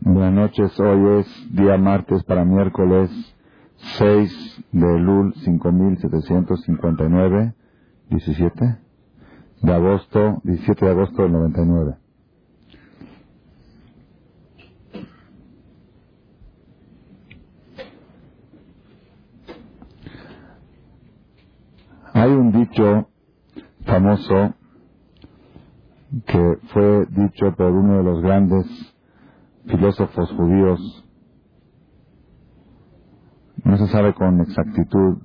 Buenas noches, hoy es día martes para miércoles 6 de Lul 5759, 17 de agosto, 17 de agosto del 99. Hay un dicho famoso que fue dicho por uno de los grandes filósofos judíos. No se sabe con exactitud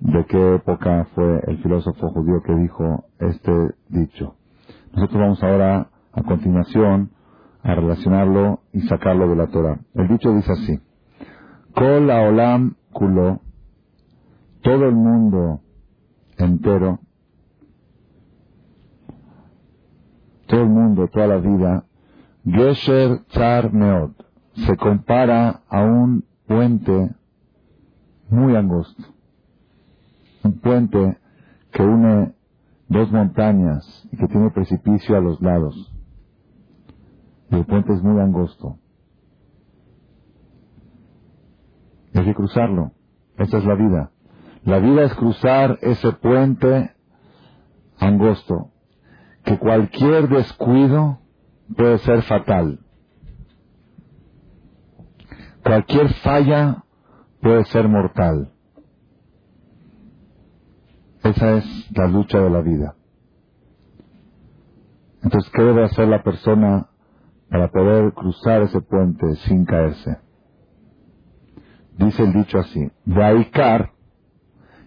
de qué época fue el filósofo judío que dijo este dicho. Nosotros vamos ahora, a continuación, a relacionarlo y sacarlo de la Torah. El dicho dice así. Kol olam kulo, todo el mundo entero, todo el mundo, toda la vida, Gesher Meod, se compara a un puente muy angosto. Un puente que une dos montañas y que tiene precipicio a los lados. Y el puente es muy angosto. Hay que cruzarlo. Esa es la vida. La vida es cruzar ese puente angosto, que cualquier descuido puede ser fatal. Cualquier falla puede ser mortal. Esa es la lucha de la vida. Entonces, ¿qué debe hacer la persona para poder cruzar ese puente sin caerse? Dice el dicho así, Vaikar,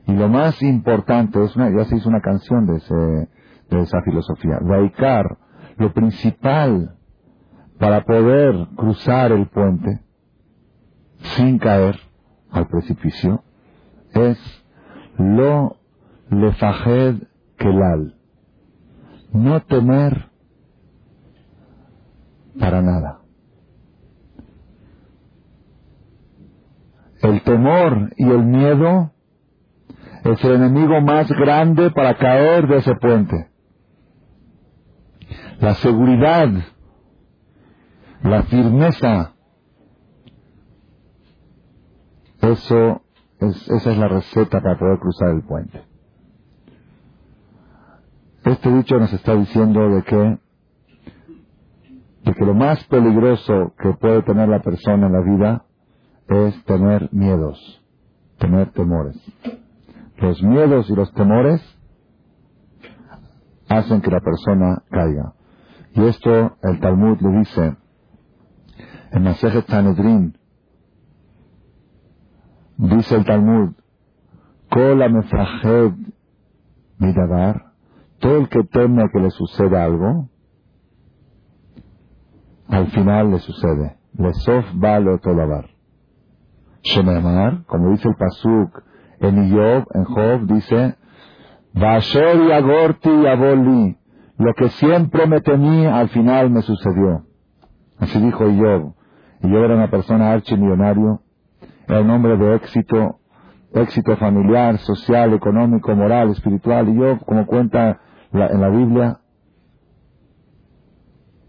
y lo más importante, es una, ya se hizo una canción de, ese, de esa filosofía, Vaikar, lo principal para poder cruzar el puente sin caer al precipicio es lo lefajed kelal. No temer para nada. El temor y el miedo es el enemigo más grande para caer de ese puente la seguridad, la firmeza. Eso es, esa es la receta para poder cruzar el puente. Este dicho nos está diciendo de que, de que lo más peligroso que puede tener la persona en la vida es tener miedos, tener temores. Los miedos y los temores hacen que la persona caiga. Y esto el Talmud le dice en Masejet Sanedrin, dice el Talmud, mefrahed midabar, todo el que teme que le suceda algo, al final le sucede. Le sof balo tolabar. Shememar, como dice el Pasuk en Iyob, en Job, dice, Vasher y agorti y aboli, lo que siempre me temí, al final me sucedió. Así dijo Job. Y yo era una persona archimillonario, era un hombre de éxito, éxito familiar, social, económico, moral, espiritual. Y yo, como cuenta en la Biblia,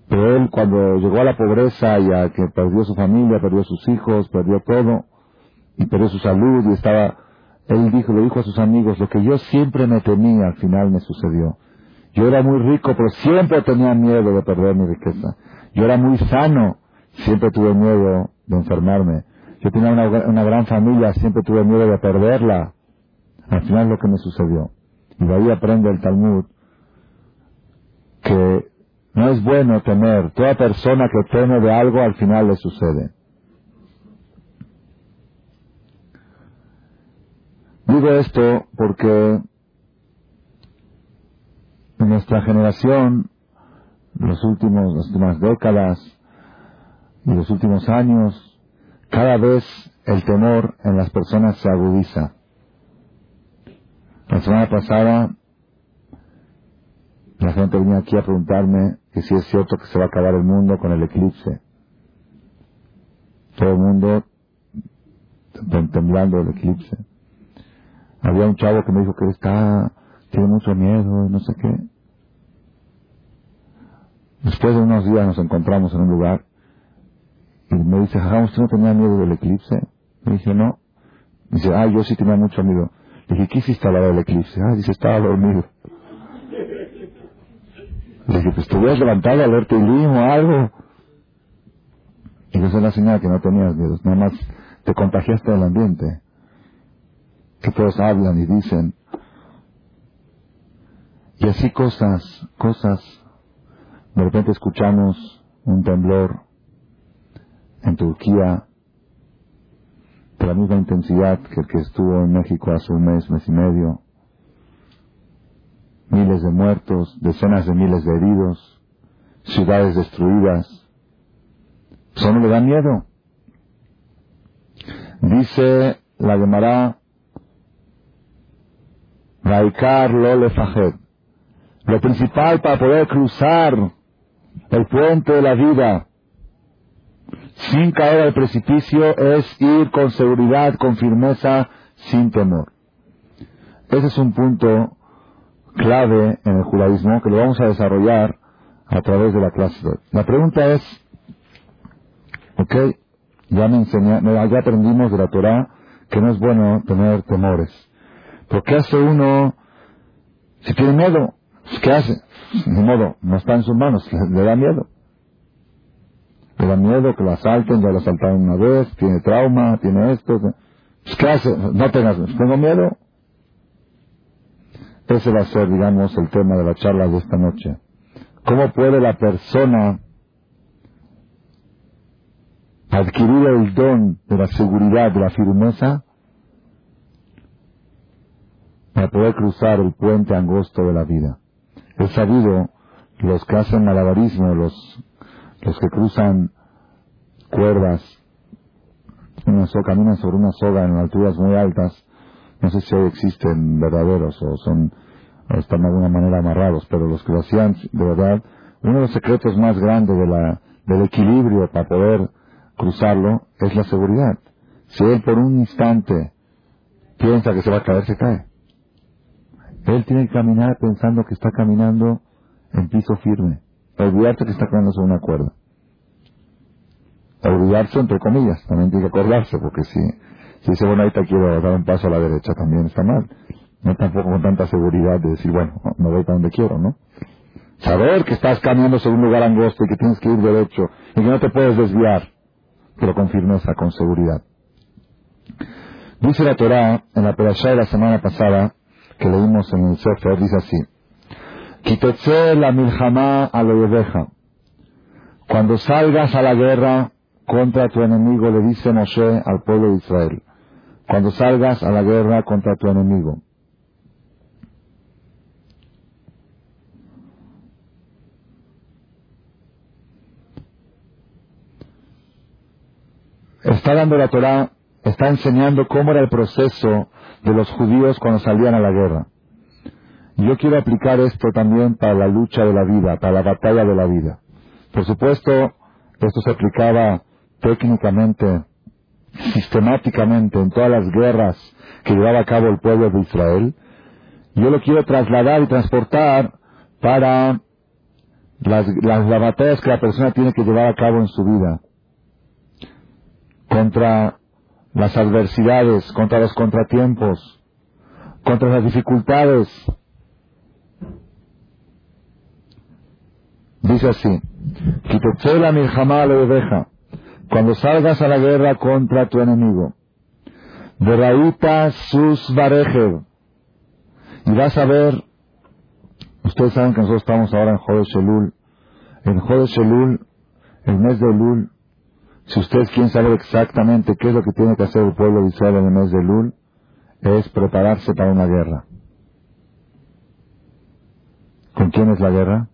pero él cuando llegó a la pobreza y a que perdió su familia, perdió sus hijos, perdió todo, y perdió su salud, y estaba, él dijo, le dijo a sus amigos, lo que yo siempre me temía, al final me sucedió. Yo era muy rico, pero siempre tenía miedo de perder mi riqueza. Yo era muy sano, siempre tuve miedo de enfermarme. Yo tenía una, gran familia, siempre tuve miedo de perderla. Al final lo que me sucedió. Y de ahí aprende el Talmud que no es bueno temer. Toda persona que teme de algo al final le sucede. Digo esto porque nuestra generación, los últimos, las últimas décadas y los últimos años, cada vez el temor en las personas se agudiza. La semana pasada, la gente venía aquí a preguntarme que si es cierto que se va a acabar el mundo con el eclipse. Todo el mundo temblando el eclipse. Había un chavo que me dijo que está, tiene mucho miedo, no sé qué. Después de unos días nos encontramos en un lugar Y me dice, Jajam, ¿usted no tenía miedo del eclipse? Le dije, no. Dice, ah, yo sí tenía mucho miedo. Le dije, ¿qué hiciste a la del eclipse? Ah, dice, estaba dormido. Le dije, pues te hubieras levantado a leerte el o algo. Y esa es la señal que no tenías miedo. Nada más te contagiaste del ambiente. Que todos hablan y dicen. Y así cosas, cosas. De repente escuchamos un temblor en Turquía de la misma intensidad que el que estuvo en México hace un mes, mes y medio. Miles de muertos, decenas de miles de heridos, ciudades destruidas. Eso no le da miedo. Dice la Gemara, Raikar lo Lo principal para poder cruzar el puente de la vida sin caer al precipicio es ir con seguridad, con firmeza, sin temor. Ese es un punto clave en el judaísmo que lo vamos a desarrollar a través de la clase de hoy. La pregunta es, ok, ya me enseñé, ya aprendimos de la Torah que no es bueno tener temores. Pero ¿qué hace uno si tiene miedo? ¿Qué hace? De modo, no está en sus manos, le da miedo le da miedo que lo asalten, ya lo asaltaron una vez, tiene trauma, tiene esto. Pues, ¿Qué hace? No tengas, tengo miedo. Ese va a ser, digamos, el tema de la charla de esta noche. ¿Cómo puede la persona adquirir el don de la seguridad, de la firmeza, para poder cruzar el puente angosto de la vida? Es sabido, los que hacen malabarismo, los los que cruzan cuerdas, una soga, caminan sobre una soga en alturas muy altas, no sé si hoy existen verdaderos o son o están de alguna manera amarrados, pero los que lo hacían de verdad, uno de los secretos más grandes de la, del equilibrio para poder cruzarlo es la seguridad. Si él por un instante piensa que se va a caer, se cae. Él tiene que caminar pensando que está caminando en piso firme olvidarse que está caminando sobre una cuerda. Olvidarse entre comillas, también tiene que acordarse, porque si, si dice, bueno, ahorita quiero dar un paso a la derecha, también está mal. No tampoco con tanta seguridad de decir, bueno, me voy para donde quiero, ¿no? Saber que estás caminando sobre un lugar angosto y que tienes que ir derecho y que no te puedes desviar, pero con firmeza, con seguridad. Dice la Torah en la perashá de la semana pasada, que leímos en el Sefer, dice así, Quitotse la milhamá a lo Cuando salgas a la guerra contra tu enemigo, le dice Moshe al pueblo de Israel. Cuando salgas a la guerra contra tu enemigo. Está dando la Torah, está enseñando cómo era el proceso de los judíos cuando salían a la guerra. Yo quiero aplicar esto también para la lucha de la vida, para la batalla de la vida. Por supuesto, esto se aplicaba técnicamente, sistemáticamente en todas las guerras que llevaba a cabo el pueblo de Israel. Yo lo quiero trasladar y transportar para las, las, las batallas que la persona tiene que llevar a cabo en su vida. Contra las adversidades, contra los contratiempos, contra las dificultades, Dice así, cuando salgas a la guerra contra tu enemigo, de sus barejev, y vas a ver, ustedes saben que nosotros estamos ahora en Jodesh Shelul, en Jodesh Shelul, el mes de Lul, si ustedes quieren saber exactamente qué es lo que tiene que hacer el pueblo de Israel en el mes de Lul, es prepararse para una guerra. ¿Con quién es la guerra?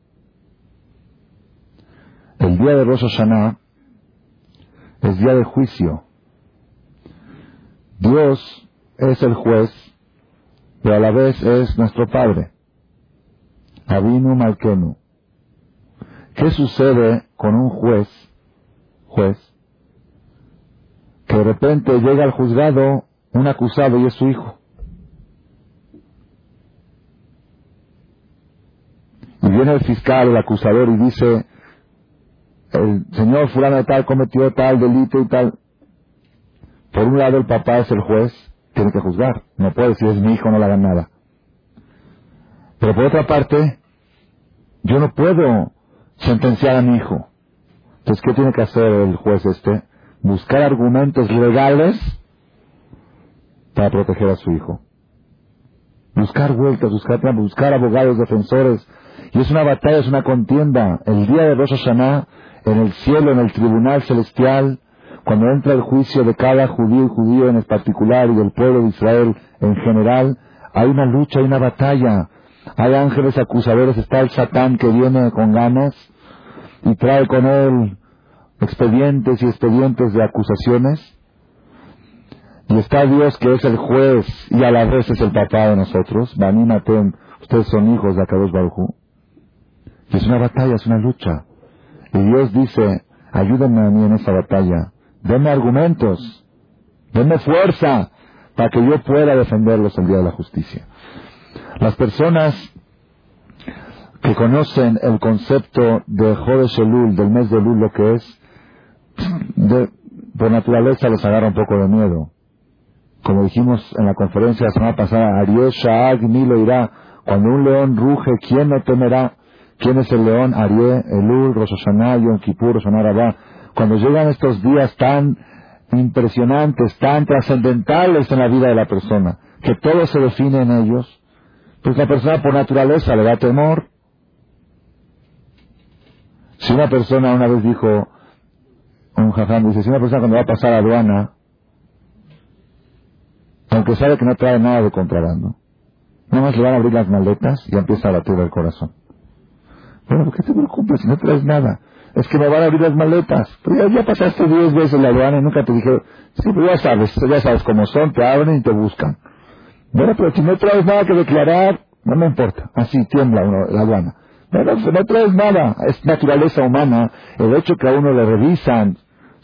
El día de Rosh Hashanah es día de juicio. Dios es el juez, pero a la vez es nuestro Padre. Avinu Malkenu. ¿Qué sucede con un juez, juez, que de repente llega al juzgado un acusado y es su hijo? Y viene el fiscal, el acusador, y dice, el señor fulano tal cometió tal delito y tal. Por un lado el papá es el juez, tiene que juzgar. No puede decir es mi hijo, no le hagan nada. Pero por otra parte, yo no puedo sentenciar a mi hijo. Entonces, ¿qué tiene que hacer el juez este? Buscar argumentos legales para proteger a su hijo. Buscar vueltas, buscar buscar abogados defensores. Y es una batalla, es una contienda. El día de Rosh Hashanah, en el cielo, en el tribunal celestial, cuando entra el juicio de cada judío y judío en particular y del pueblo de Israel en general, hay una lucha, hay una batalla. Hay ángeles acusadores, está el Satán que viene con ganas y trae con él expedientes y expedientes de acusaciones. Y está Dios que es el juez y a la vez es el papá de nosotros. Matem, ustedes son hijos de Akadosh Baruj Y es una batalla, es una lucha. Y Dios dice, ayúdenme a mí en esta batalla. Denme argumentos. Denme fuerza para que yo pueda defenderlos el día de la justicia. Las personas que conocen el concepto de Jodesh Elul, del mes de Elul, lo que es, por naturaleza les agarra un poco de miedo como dijimos en la conferencia la semana pasada, Ariel Shaag lo irá. Cuando un león ruge, ¿quién no temerá? ¿Quién es el león? Ariel, Elul, Rosh Hashanah, Yom Kippur, Cuando llegan estos días tan impresionantes, tan trascendentales en la vida de la persona, que todo se define en ellos, pues la persona por naturaleza le da temor. Si una persona una vez dijo, un jajam dice, si una persona cuando va a pasar a aduana, aunque sabe que no trae nada de contrabando. Nada más le van a abrir las maletas y empieza a latir el corazón. Bueno, ¿por qué te preocupas si no traes nada? Es que me van a abrir las maletas. Pero ya, pasaste diez veces la aduana y nunca te dije, sí, pero ya sabes, ya sabes cómo son, te abren y te buscan. Bueno, pero si no traes nada que declarar, no me importa. Así tiembla uno, la aduana. Bueno, no traes nada, es naturaleza humana. El hecho que a uno le revisan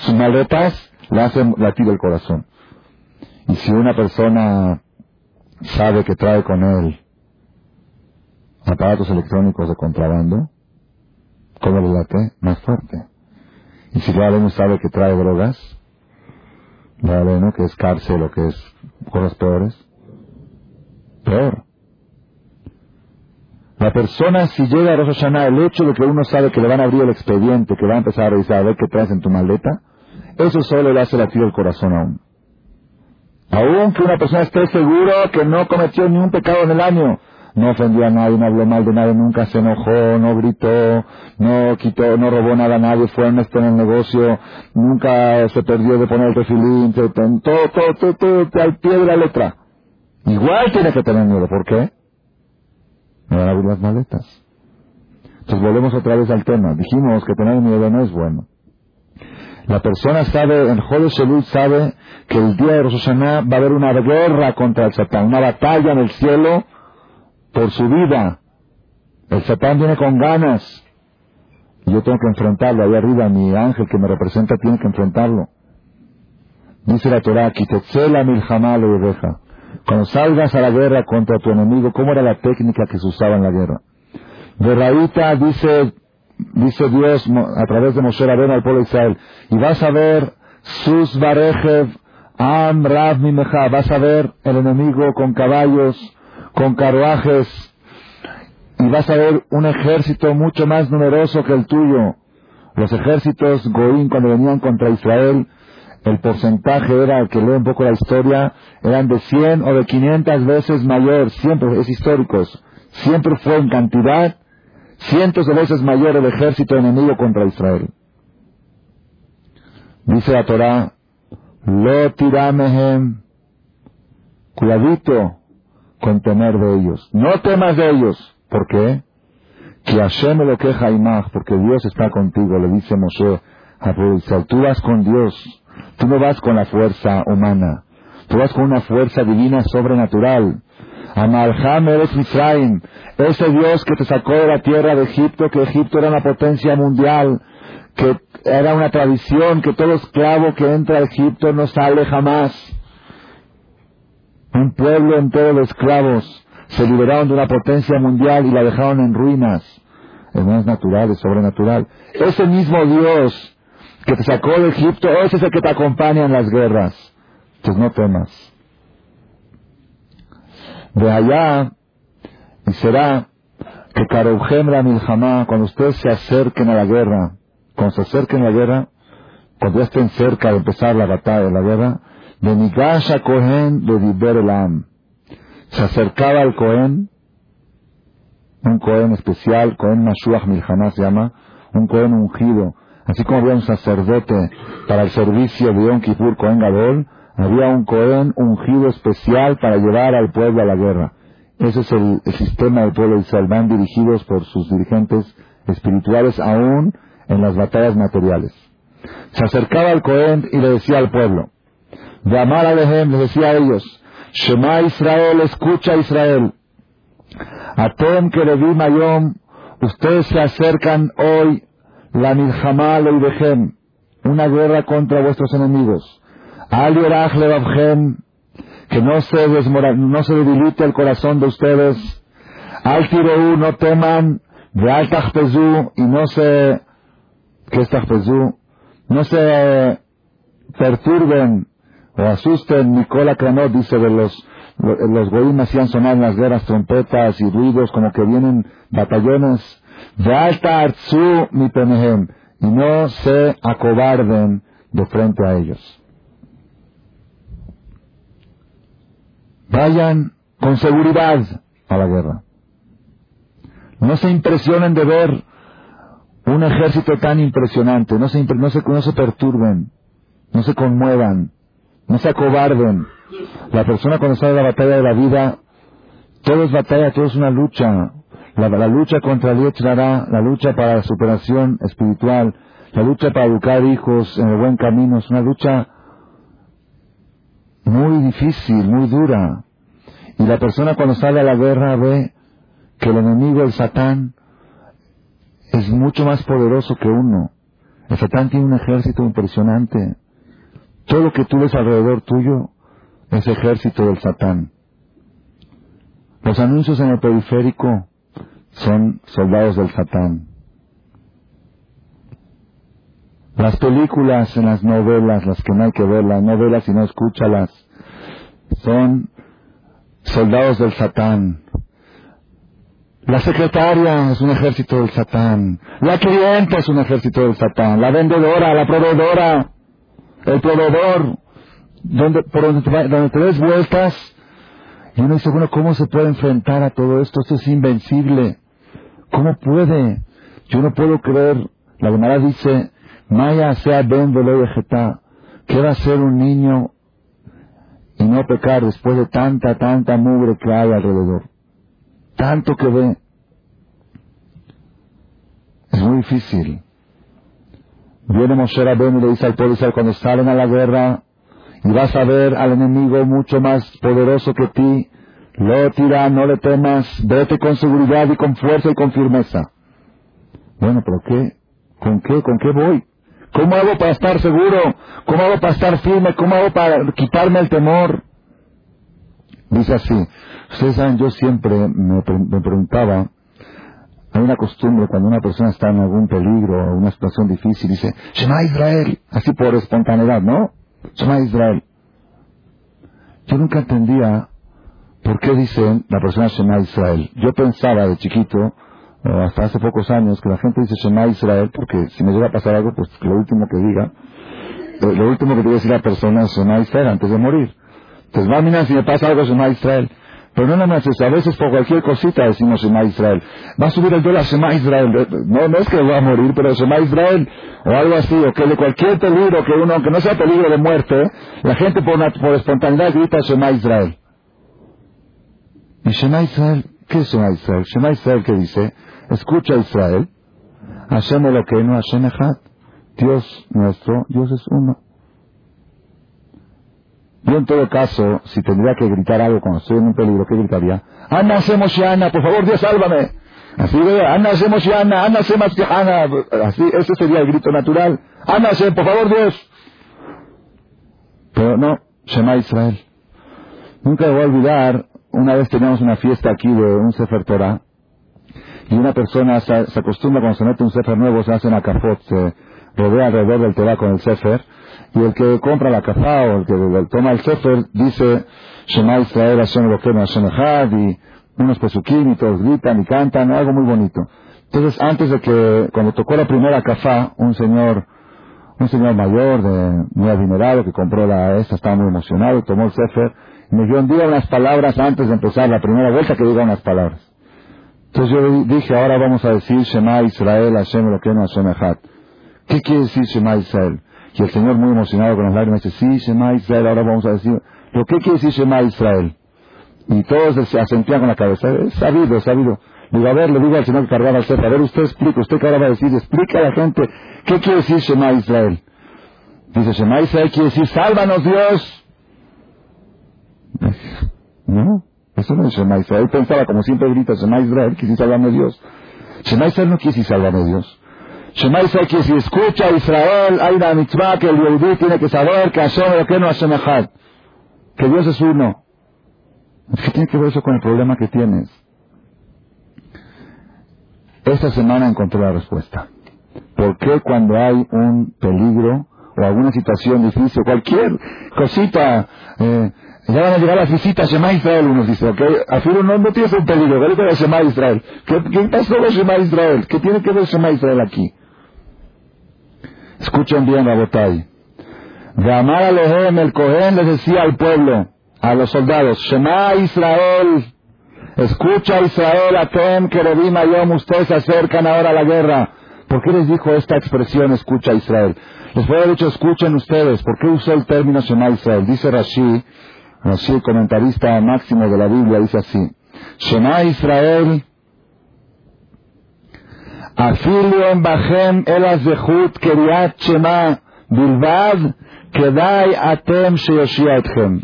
sus maletas, le hace latir el corazón. Y si una persona sabe que trae con él aparatos electrónicos de contrabando, ¿cómo le late? Más fuerte. Y si la sabe que trae drogas, la ¿no? que es cárcel o que es cosas peores, peor. La persona, si llega a Rosh Hashanah, el hecho de que uno sabe que le van a abrir el expediente, que va a empezar a revisar a ver qué traes en tu maleta, eso solo le hace latir el corazón a. Aún que una persona esté seguro que no cometió ni un pecado en el año, no ofendió a nadie, no habló mal de nadie, nunca se enojó, no gritó, no quitó, no robó nada a nadie, fue honesto en el negocio, nunca se perdió de poner el refilín, todo, todo, todo, todo, al pie de la letra. Igual tiene que tener miedo, ¿por qué? Me van a abrir las maletas. Entonces volvemos otra vez al tema. Dijimos que tener miedo no es bueno. La persona sabe, en Jodesh sabe que el día de Rosh Hashanah va a haber una guerra contra el Satán, una batalla en el cielo por su vida. El Satán viene con ganas. Y yo tengo que enfrentarlo. Ahí arriba mi ángel que me representa tiene que enfrentarlo. Dice la Torah, Kitetzela milhamalo y deja. Cuando salgas a la guerra contra tu enemigo, ¿cómo era la técnica que se usaba en la guerra? De Raíta dice dice Dios a través de Moshe Rabén al pueblo de Israel, y vas a ver sus barejev, am rav mimeja, vas a ver el enemigo con caballos, con carruajes, y vas a ver un ejército mucho más numeroso que el tuyo. Los ejércitos Goín cuando venían contra Israel, el porcentaje era, que lee un poco la historia, eran de 100 o de 500 veces mayor, siempre es históricos, siempre fue en cantidad cientos de veces mayor el ejército enemigo contra Israel. Dice la Torah, lo tiramehem, cuidadito con temer de ellos. No temas de ellos. ¿Por qué? Que Hashem lo queja imag, porque Dios está contigo, le dice Moshe a Israel. Tú vas con Dios, tú no vas con la fuerza humana, tú vas con una fuerza divina sobrenatural. Amalham eres Misraim, ese Dios que te sacó de la tierra de Egipto, que Egipto era una potencia mundial, que era una tradición, que todo esclavo que entra a Egipto no sale jamás. Un pueblo entero de esclavos se liberaron de una potencia mundial y la dejaron en ruinas. es natural, es sobrenatural. Ese mismo Dios que te sacó de Egipto, ese es el que te acompaña en las guerras. Entonces no temas. De allá, y será que Karujem Miljamá, cuando ustedes se acerquen a la guerra, cuando se acerquen a la guerra, cuando ya estén cerca de empezar la batalla la guerra, de Nigasha Kohen de Diber. Se acercaba al Cohen, un Cohen especial, Cohen Mashuach Milhamá se llama, un Cohen ungido. Así como había un sacerdote para el servicio de Yom Kippur, Cohen Gadol, había un Cohen ungido especial para llevar al pueblo a la guerra. Ese es el, sistema del pueblo de Israel. Dirigidos por sus dirigentes espirituales aún en las batallas materiales. Se acercaba al Cohen y le decía al pueblo, de a Lehem, le decía a ellos, Shema Israel, escucha Israel. Atem vi Mayom, ustedes se acercan hoy, la Milhamá Leibechem, una guerra contra vuestros enemigos. Al Levavchem, que no se, no se debilite el corazón de ustedes. Al Tireu, no teman, de Al y no se, ¿qué es No se perturben o asusten. Nicola Cranot dice de los, los goyim hacían sonar en las guerras trompetas y ruidos como que vienen batallones. De arzu mi. Y no se acobarden de frente a ellos. Vayan con seguridad a la guerra. No se impresionen de ver un ejército tan impresionante. No se, no se, no se perturben. No se conmuevan. No se acobarden. La persona cuando sale a la batalla de la vida, todo es batalla, todo es una lucha. La, lucha contra el Yetzirah, la lucha para la superación espiritual, la lucha para educar hijos en el buen camino, es una lucha muy difícil, muy dura. Y la persona cuando sale a la guerra ve que el enemigo, el Satán, es mucho más poderoso que uno. El Satán tiene un ejército impresionante. Todo lo que tú ves alrededor tuyo es ejército del Satán. Los anuncios en el periférico son soldados del Satán. Las películas en las novelas, las que no hay que ver, las novelas y no escúchalas, son soldados del Satán. La secretaria es un ejército del Satán. La clienta es un ejército del Satán. La vendedora, la proveedora, el proveedor, donde, por donde te, donde te des vueltas. Y uno dice, bueno, ¿cómo se puede enfrentar a todo esto? Esto es invencible. ¿Cómo puede? Yo no puedo creer. La Gemara dice, Maya sea ben ¿Qué va a ser un niño y no pecar después de tanta, tanta mugre que hay alrededor? Tanto que ve. Es muy difícil. Viene Moshe Rabbeinu y le dice al pueblo cuando salen a la guerra y vas a ver al enemigo mucho más poderoso que ti, lo tira, no le temas, vete con seguridad y con fuerza y con firmeza. Bueno, pero ¿qué? ¿Con qué? ¿Con qué voy? ¿Cómo hago para estar seguro? ¿Cómo hago para estar firme? ¿Cómo hago para quitarme el temor? Dice así, ustedes saben, yo siempre me, preguntaba, hay una costumbre cuando una persona está en algún peligro o una situación difícil, dice, Shema Israel, así por espontaneidad, ¿no? Shema Israel. Yo nunca entendía por qué dice la persona Shema Israel. Yo pensaba de chiquito hasta hace pocos años que la gente dice Shema Israel porque si me llega a pasar algo, pues lo último que diga, lo último que te decir la persona es Shema Israel antes de morir. Entonces, va mira, si me pasa algo, Shema Israel. Pero no nada más a veces por cualquier cosita decimos Shema Israel. Va a subir el dólar Shema Israel. No, no es que va a morir, pero Shema Israel o algo así, o que de cualquier peligro que uno, aunque no sea peligro de muerte, la gente por, por espontaneidad grita Shema Israel. ¿Y Shema Israel? ¿Qué es Shema Israel? Shema Israel que dice, Escucha Israel. Hashem no Hashem Echad. Dios nuestro, Dios es uno. Yo en todo caso, si tendría que gritar algo cuando estoy en un peligro, ¿qué gritaría? Ana Ana, por favor Dios sálvame. Así de, Ana Ana, Ana Ana. Así, ese sería el grito natural. Ana por favor Dios. Pero no, Shema Israel. Nunca voy a olvidar, una vez teníamos una fiesta aquí de un Sefer Torah, y una persona se, acostumbra cuando se mete un Sefer nuevo, se hace una cafot, se rodea alrededor del Teba con el Sefer, y el que compra la cafá o el que toma el Sefer dice Shema Israel Hashem Elokeinu Hashem Echad y unos pesuquín y todos gritan y cantan, algo muy bonito. Entonces, antes de que, cuando tocó la primera cafá, un señor, un señor mayor, de, muy adinerado, que compró la esta, estaba muy emocionado, tomó el Sefer, me dio día unas palabras antes de empezar la primera vuelta que diga unas palabras. Entonces yo dije, ahora vamos a decir Shema Israel, Hashem Elokeinu Hashem Echad. ¿Qué quiere decir Shema Israel? Y el Señor muy emocionado con las lágrimas dice, sí, Shema Israel, ahora vamos a decir, ¿pero qué quiere decir Shema Israel? Y todos se asentían con la cabeza, es sabido, es sabido. Digo, a ver, le digo al Señor que cargaba el a ver, usted explica, usted que ahora va a decir, explica a la gente, ¿qué quiere decir Shema Israel? Dice, Shema Israel quiere decir, sálvanos Dios. No, eso no es Shema Israel. Él pensaba, como siempre grita, Shema Israel, quiere decir, sálvame Dios. Shema Israel no quiere decir, sálvame Dios. Shema Israel quiere decir, escucha Israel, hay una mitzvah que el Yehudi tiene que saber que Hashem que no Hashem Echad. Que Dios es uno. ¿Qué tiene que ver eso con el problema que tienes? Esta semana encontré la respuesta. ¿Por qué cuando hay un peligro o alguna situación difícil, cualquier cosita, eh, ya van a llegar las visitas Shema Israel, uno dice, ok, afirmo no, no tienes un peligro, vete a Shema Israel. ¿Qué, ¿Qué pasó con Shema Israel? ¿Qué tiene que ver Shema Israel aquí? Escuchen bien, Rabotai. De amar a el Cohen les decía al pueblo, a los soldados, Shema Israel, escucha Israel, Atem, Kerubim, Ayom, ustedes se acercan ahora a la guerra. ¿Por qué les dijo esta expresión, escucha Israel? Les puede haber dicho, escuchen ustedes. ¿Por qué usó el término Shema Israel? Dice Rashi, Rashi, comentarista máximo de la Biblia, dice así. Shema Israel, Afilio en Bajem el Azehut Keriat Shema Bilvad Kedai Atem Etchem.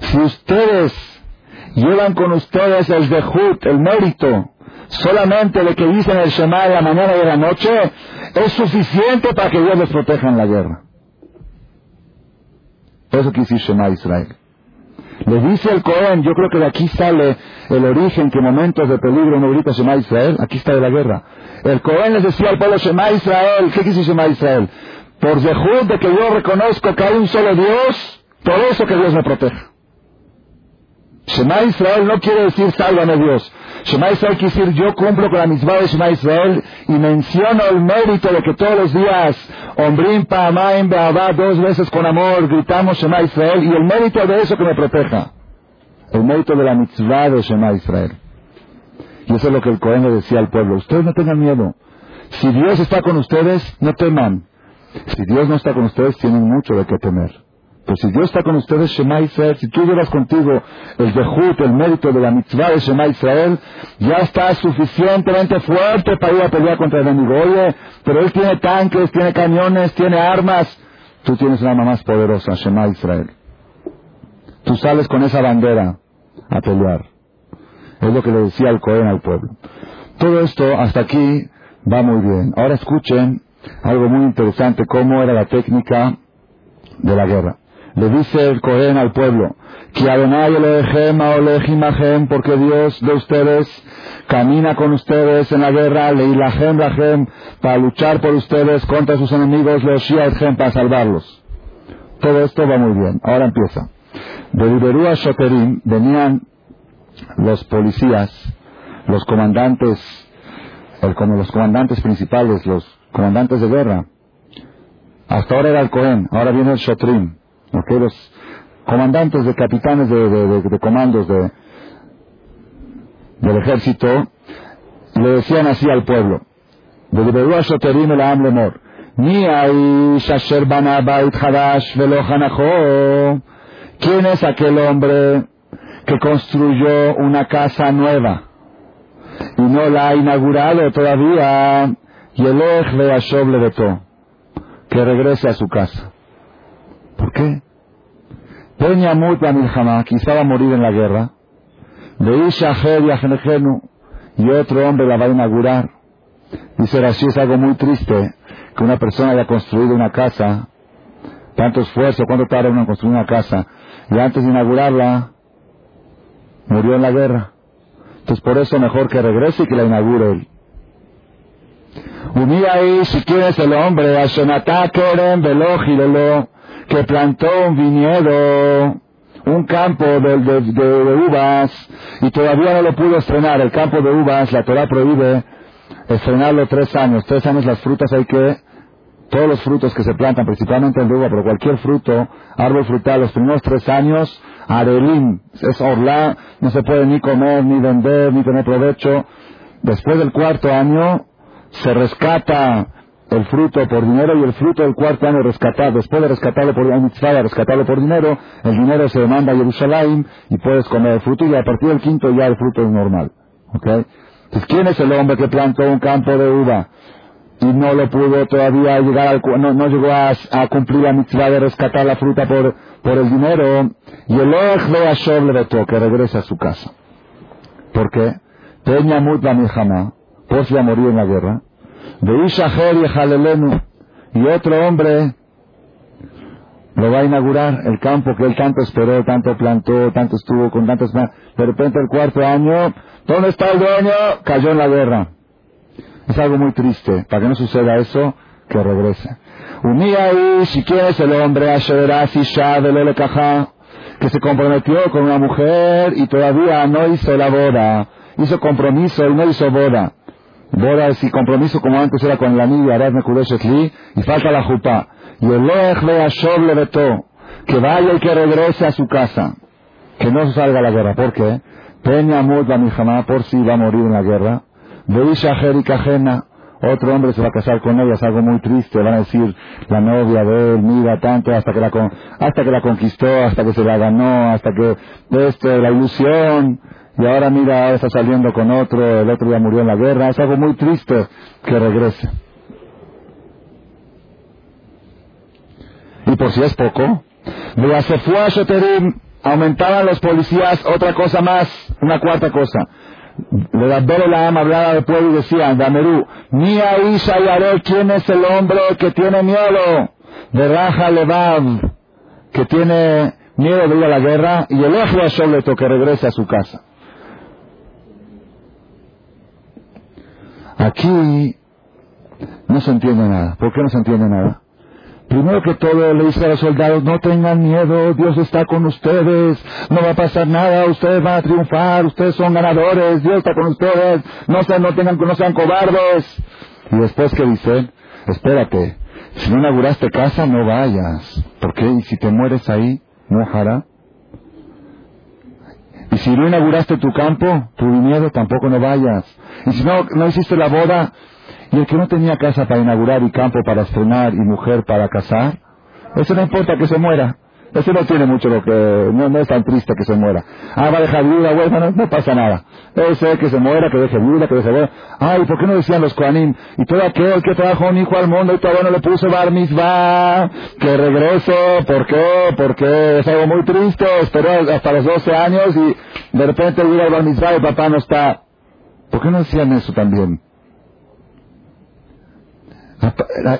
Si ustedes llevan con ustedes el Zehut, el mérito, solamente de que dicen el Shema de la mañana y la noche, es suficiente para que Dios les proteja en la guerra. Eso quiere decir Shema Israel. Le dice el Cohen, yo creo que de aquí sale el origen que momentos de peligro no grita Shema Israel, aquí está de la guerra. El Cohen les decía al pueblo Shema Israel, ¿qué quiere Shema Israel? Por Zehut de que yo reconozco que hay un solo Dios, por eso que Dios me proteja. Shema Israel no quiere decir sálvame Dios. Shema Israel quiere decir yo cumplo con la misma de Shema Israel y menciono el mérito de que todos los días, Ombrim, Pa'amaim, Be'abá, dos veces con amor, gritamos Shema Israel y el mérito de eso que me proteja. El mérito de la mitzvah de Shema Israel. Y eso es lo que el Cohen le decía al pueblo. Ustedes no tengan miedo. Si Dios está con ustedes, no teman. Si Dios no está con ustedes, tienen mucho de qué temer. Pues si Dios está con ustedes, Shema Israel, si tú llevas contigo el dejut, el mérito de la mitzvah de Shema Israel, ya está suficientemente fuerte para ir a pelear contra el enemigo. Oye, pero él tiene tanques, tiene cañones, tiene armas. Tú tienes una arma más poderosa, Shema Israel. Tú sales con esa bandera a pelear. Es lo que le decía el Cohen al pueblo. Todo esto hasta aquí va muy bien. Ahora escuchen algo muy interesante, cómo era la técnica de la guerra. Le dice el Cohen al pueblo, que Adonai Elohim porque Dios de ustedes camina con ustedes en la guerra, Leilahem Lahem, para luchar por ustedes contra sus enemigos, los para salvarlos. Todo esto va muy bien. Ahora empieza. De Liberúa Shoterim venían los policías, los comandantes, como los comandantes principales, los comandantes de guerra. Hasta ahora era el Cohen, ahora viene el Shotrim los comandantes de capitanes de, comandos de, del ejército le decían así al pueblo, ¿Quién es aquel hombre que construyó una casa nueva y no la ha inaugurado todavía? Y el de todo, que regrese a su casa. ¿Por qué? quizá va a morir en la guerra. y otro hombre la va a inaugurar. Dice así es algo muy triste que una persona haya construido una casa, tanto esfuerzo, cuánto tarda uno en construir una casa, y antes de inaugurarla, murió en la guerra. Entonces por eso mejor que regrese y que la inaugure él. Unía ahí, si quieres, el hombre, a Shonatá Kerem que plantó un viñedo, un campo de, de, uvas, y todavía no lo pudo estrenar. El campo de uvas, la Torah prohíbe estrenarlo tres años. Tres años las frutas hay que, todos los frutos que se plantan, principalmente el uva, pero cualquier fruto, árbol frutal, los primeros tres años, arelim, es orla, no se puede ni comer, ni vender, ni tener provecho. Después del cuarto año, se rescata el fruto por dinero y el fruto del cuarto año rescatado, después de rescatarlo por mitzvah, rescatarlo por dinero, el dinero se demanda a Jerusalén y puedes comer el fruto y a partir del quinto ya el fruto es normal. ¿ok? Entonces, ¿quién es el hombre que plantó un campo de uva y no lo pudo todavía llegar al, no, no llegó a, cumplir la mitzvah de rescatar la fruta por, por el dinero? Y el de Ashov le vetó que regrese a su casa. ¿Por qué? Peña Mutla por si va a morir en la guerra. De Ishaher y Jalelenu. Y otro hombre lo va a inaugurar el campo que él tanto esperó, tanto plantó, tanto estuvo con tantos... De repente el cuarto año, ¿dónde está el dueño? Cayó en la guerra. Es algo muy triste. Para que no suceda eso, que regrese. Unía ahí, si quieres, el hombre, que se comprometió con una mujer y todavía no hizo la boda. Hizo compromiso y no hizo boda bodas y compromiso como antes era con la niña Arad y falta la jupa. Y el Loech le le vetó, que vaya y que regrese a su casa, que no salga a la guerra. ¿Por qué? Peña Mud jamás por si va a morir en la guerra. Veisha Jericajena, otro hombre se va a casar con ella, es algo muy triste, van a decir la novia de él, mira tanto, hasta que la, hasta que la conquistó, hasta que se la ganó, hasta que esto, la ilusión, y ahora mira, ahora está saliendo con otro, el otro ya murió en la guerra, es algo muy triste que regrese. Y por si es poco, se fue a Shoterim, aumentaban los policías, otra cosa más, una cuarta cosa. Le la ama hablaba del pueblo y decía, Damerú, Mia Isha y ¿quién es el hombre que tiene miedo? De Raja Levav, que tiene miedo de ir a la guerra, y el ojo a que regrese a su casa. Aquí no se entiende nada. ¿Por qué no se entiende nada? Primero que todo le dice a los soldados, no tengan miedo, Dios está con ustedes, no va a pasar nada, ustedes van a triunfar, ustedes son ganadores, Dios está con ustedes, no sean, no tengan, no sean cobardes. Y después que dicen, espérate, si no inauguraste casa, no vayas. ¿Por qué? Y si te mueres ahí, no hará. Y si no inauguraste tu campo, tu viñedo, tampoco no vayas. Y si no, no hiciste la boda, y el que no tenía casa para inaugurar y campo para estrenar y mujer para casar, eso no importa que se muera. Eso no tiene mucho lo que, no, es tan triste que se muera. Ah, va a dejar viuda, huérfana, no pasa nada. Ese que se muera, que deje viuda, que deje viuda. Ay, ¿por qué no decían los Koanim? Y todo aquel que trajo un hijo al mundo y todavía no le puso bar mitzvah, que regrese, ¿por qué? Porque es algo muy triste, esperó hasta los 12 años y de repente llega el bar mitzvah y papá no está. ¿Por qué no decían eso también?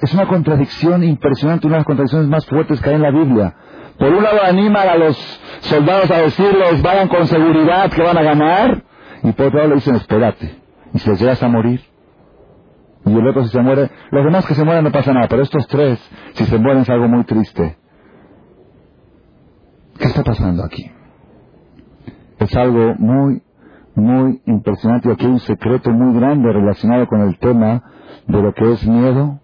Es una contradicción impresionante, una de las contradicciones más fuertes que hay en la Biblia. Por un lado animan a los soldados a decirles, vayan con seguridad que van a ganar, y por otro lado le dicen, espérate, y si llegas a morir, y el otro si se muere, los demás que se mueren no pasa nada, pero estos tres, si se mueren es algo muy triste. ¿Qué está pasando aquí? Es algo muy muy impresionante y aquí hay un secreto muy grande relacionado con el tema de lo que es miedo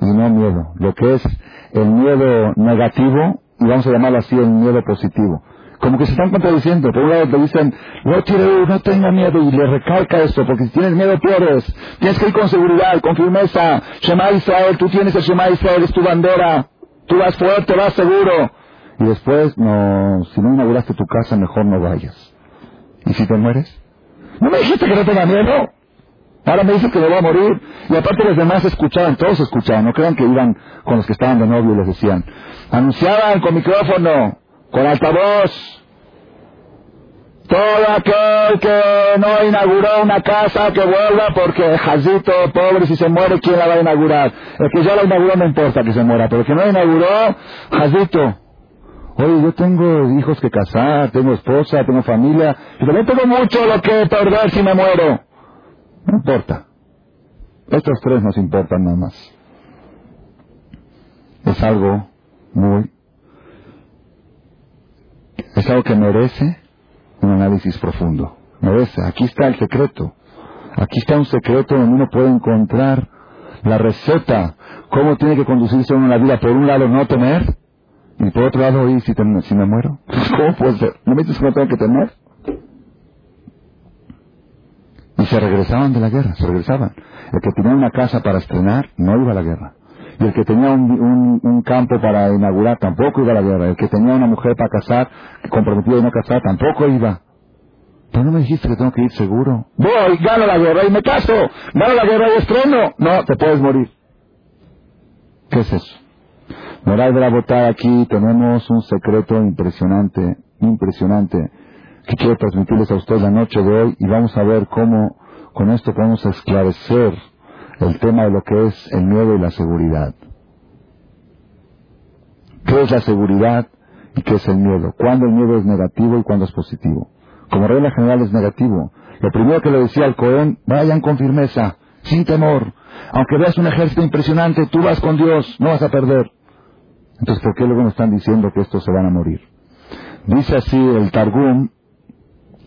y no miedo. Lo que es el miedo negativo y vamos a llamarlo así el miedo positivo. Como que se están contradiciendo. Por un lado te dicen, no, no tenga miedo y le recalca esto, porque si tienes miedo pierdes. Tienes que ir con seguridad, con firmeza. Shema Israel, tú tienes el Shema Israel, es tu bandera. Tú vas fuerte, vas seguro. Y después, no, si no inauguraste tu casa, mejor no vayas. ¿Y si te mueres? ¿No me dijiste que no tenga miedo? Ahora me dices que me voy a morir. Y aparte los demás escuchaban, todos escuchaban. No crean que iban con los que estaban de novio y les decían. Anunciaban con micrófono, con altavoz. Todo aquel que no inauguró una casa que vuelva porque Jazito, pobre, si se muere, ¿quién la va a inaugurar? El que ya la inauguró no importa que se muera, pero el que no inauguró, Jazito, Oye, yo tengo hijos que casar, tengo esposa, tengo familia, y también tengo mucho lo que perder si me muero. No importa. Estos tres nos importan nada más. Es algo muy... Es algo que merece un análisis profundo. Merece. Aquí está el secreto. Aquí está un secreto donde uno puede encontrar la receta, cómo tiene que conducirse uno en la vida. Por un lado, no temer, y por otro lado, oye, si, si me muero, ¿cómo puede ser? ¿No me dices que no tengo que temer? Y se regresaban de la guerra, se regresaban. El que tenía una casa para estrenar no iba a la guerra. Y el que tenía un, un, campo para inaugurar tampoco iba a la guerra. El que tenía una mujer para casar, comprometida y no casar, tampoco iba. Pero no me dijiste que tengo que ir seguro. Voy, gano la guerra y me caso. Gano la guerra y estreno. No, te puedes morir. ¿Qué es eso? Moral de la votar aquí tenemos un secreto impresionante, impresionante, que quiero transmitirles a ustedes la noche de hoy y vamos a ver cómo con esto podemos esclarecer el tema de lo que es el miedo y la seguridad. ¿Qué es la seguridad y qué es el miedo? ¿Cuándo el miedo es negativo y cuándo es positivo? Como regla general es negativo. Lo primero que le decía al Cohen, vayan con firmeza, sin temor. Aunque veas un ejército impresionante, tú vas con Dios, no vas a perder. Entonces, ¿por qué luego nos están diciendo que estos se van a morir? Dice así el Targum,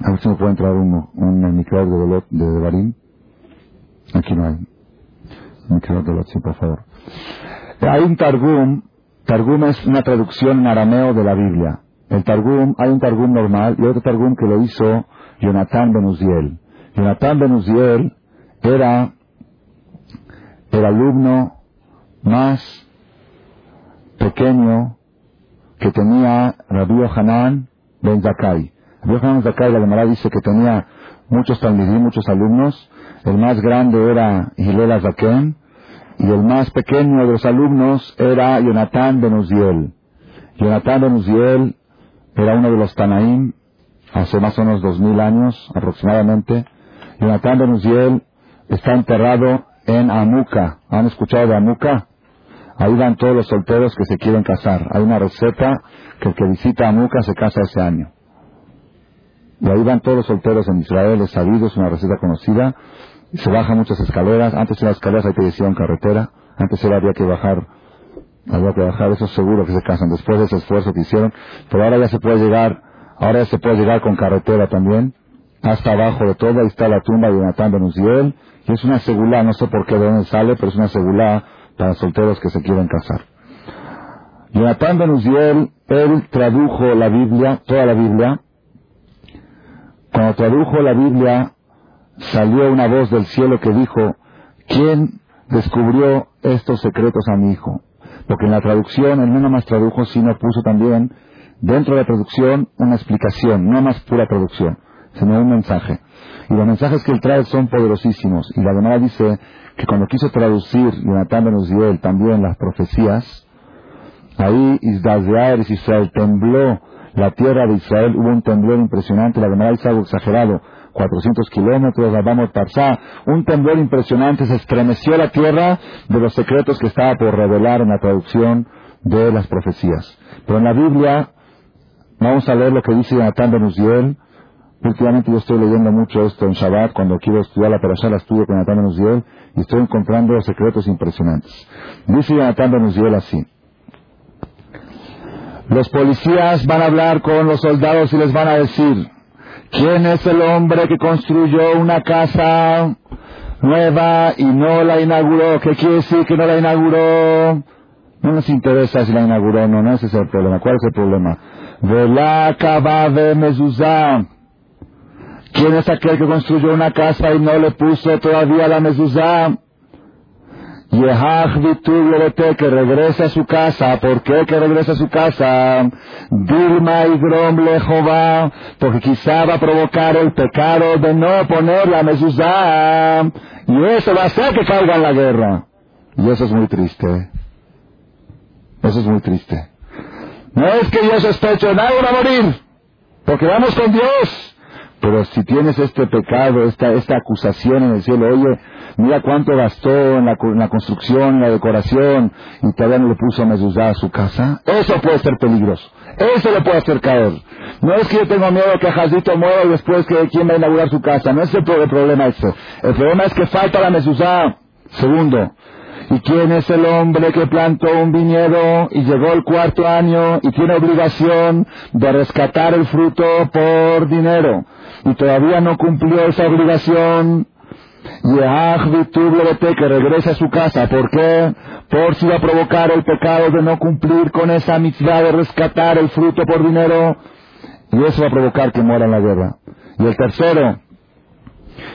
a ver si me puede entrar un, un micrófono de, de, Barín. Aquí no hay. Por favor. Hay un Targum, Targum es una traducción en arameo de la Biblia. El Targum, hay un Targum normal y otro Targum que lo hizo Jonathan Benuziel. Jonathan Benuziel era el alumno más pequeño que tenía Rabbi Hanan Ben Zakai. Rabbi Hanan Zakai, la Gemara dice que tenía muchos talmidim, muchos alumnos. El más grande era Hillel Zaken y el más pequeño de los alumnos era Jonathan Ben Uziel. Jonathan Ben Uziel era uno de los Tanaim hace más o menos dos mil años aproximadamente. Jonathan Ben Uziel está enterrado en Amuka. ¿Han escuchado de Amuka? Ahí van todos los solteros que se quieren casar. Hay una receta que el que visita Amuka se casa ese año. Y ahí van todos los solteros en Israel, es sabido, es una receta conocida. Se bajan muchas escaleras. Antes las escaleras que decir en carretera. Antes era había que bajar, había que bajar, eso seguro que se casan. Después de ese esfuerzo que hicieron. Pero ahora ya se puede llegar, ahora ya se puede llegar con carretera también. Hasta abajo de todo, ahí está la tumba de Jonathan Benuziel. Y es una segulá, no sé por qué de dónde sale, pero es una segulá para solteros que se quieren casar. Jonathan Ben él tradujo la Biblia, toda la Biblia. Cuando tradujo la Biblia, salió una voz del cielo que dijo, ¿quién descubrió estos secretos a mi hijo? Porque en la traducción, él no nada más tradujo, sino puso también dentro de la traducción una explicación, no más pura traducción, sino un mensaje. Y los mensajes que él trae son poderosísimos. Y la Gemara dice que cuando quiso traducir Jonathan Ben también las profecías, ahí Isdazear Israel tembló la tierra de Israel, hubo un temblor impresionante, la Gemara dice algo exagerado, 400 kilómetros, vamos Tarzá, un temblor impresionante, se estremeció la tierra de los secretos que estaba por revelar en la traducción de las profecías. Pero en la Biblia, vamos a leer lo que dice Jonathan Ben Últimamente yo estoy leyendo mucho esto en Shabbat, cuando quiero estudiar la Perashá, la estudio con Natán Benuziel, y estoy encontrando secretos impresionantes. Dice Natán Benuziel así. Los policías van a hablar con los soldados y les van a decir, ¿quién es el hombre que construyó una casa nueva y no la inauguró? ¿Qué quiere decir que no la inauguró? No nos interesa si la inauguró o no, no ese es el problema. ¿Cuál es el problema? Vela de ¿Quién es aquel que construyó una casa y no le puso todavía la mezuzá? Que regresa a su casa. ¿Por qué que regresa a su casa? Dilma y Grom Lehová, porque quizá va a provocar el pecado de no poner la mezuzá. Y eso va a hacer que caiga en la guerra. Y eso es muy triste. Eso es muy triste. No es que Dios esté hecho nada a morir, porque vamos con Dios. Pero si tienes este pecado, esta, esta acusación en el cielo, oye, mira cuánto gastó en la, construcción, en la decoración, y todavía no le puso mezuzá a su casa. Eso puede ser peligroso. Eso le puede hacer caer. No es que yo tengo miedo que Jazito muera y después que quién va a inaugurar su casa. No es el problema ese. El problema es que falta la mezuzá. Segundo, ¿Y quién es el hombre que plantó un viñedo y llegó el cuarto año y tiene obligación de rescatar el fruto por dinero y todavía no cumplió esa obligación? Que regrese a su casa. ¿Por qué? Por si va a provocar el pecado de no cumplir con esa mitzvah de rescatar el fruto por dinero. Y eso va a provocar que muera en la guerra. Y el tercero,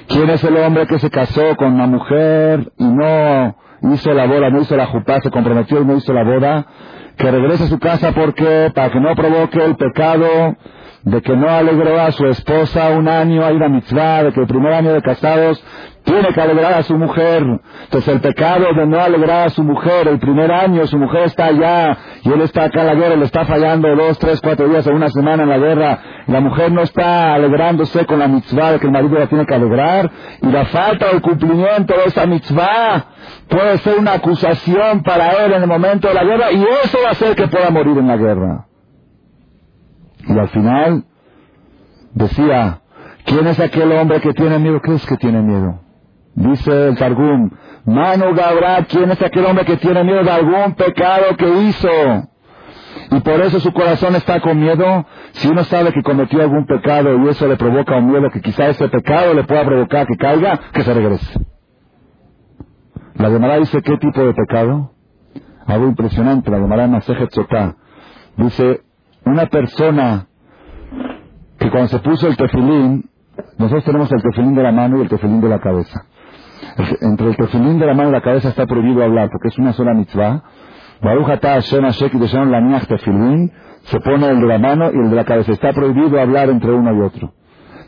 ¿quién es el hombre que se casó con una mujer y no hizo la boda, no hizo la jupá, se comprometió y no hizo la boda, que regrese a su casa porque, para que no provoque el pecado de que no alegró a su esposa un año a ir a mitzvah, de que el primer año de casados tiene que alegrar a su mujer. Entonces el pecado de no alegrar a su mujer, el primer año su mujer está allá y él está acá en la guerra, le está fallando dos, tres, cuatro días o una semana en la guerra, la mujer no está alegrándose con la mitzvah de que el marido la tiene que alegrar, y la falta del cumplimiento de esa mitzvah puede ser una acusación para él en el momento de la guerra y eso va a hacer que pueda morir en la guerra. Y al final decía, ¿quién es aquel hombre que tiene miedo? ¿Qué es que tiene miedo? Dice el Targum, Manu Gabra, ¿quién es aquel hombre que tiene miedo de algún pecado que hizo? Y por eso su corazón está con miedo. Si uno sabe que cometió algún pecado y eso le provoca un miedo, que quizá ese pecado le pueda provocar que caiga, que se regrese. La Gemara dice, ¿qué tipo de pecado? Algo impresionante, la Gemara Sotá. Dice, una persona que cuando se puso el tefilín, nosotros tenemos el tefilín de la mano y el tefilín de la cabeza. Entre el tefilín de la mano y la cabeza está prohibido hablar, porque es una sola mitzvah. Se pone el de la mano y el de la cabeza. Está prohibido hablar entre uno y otro.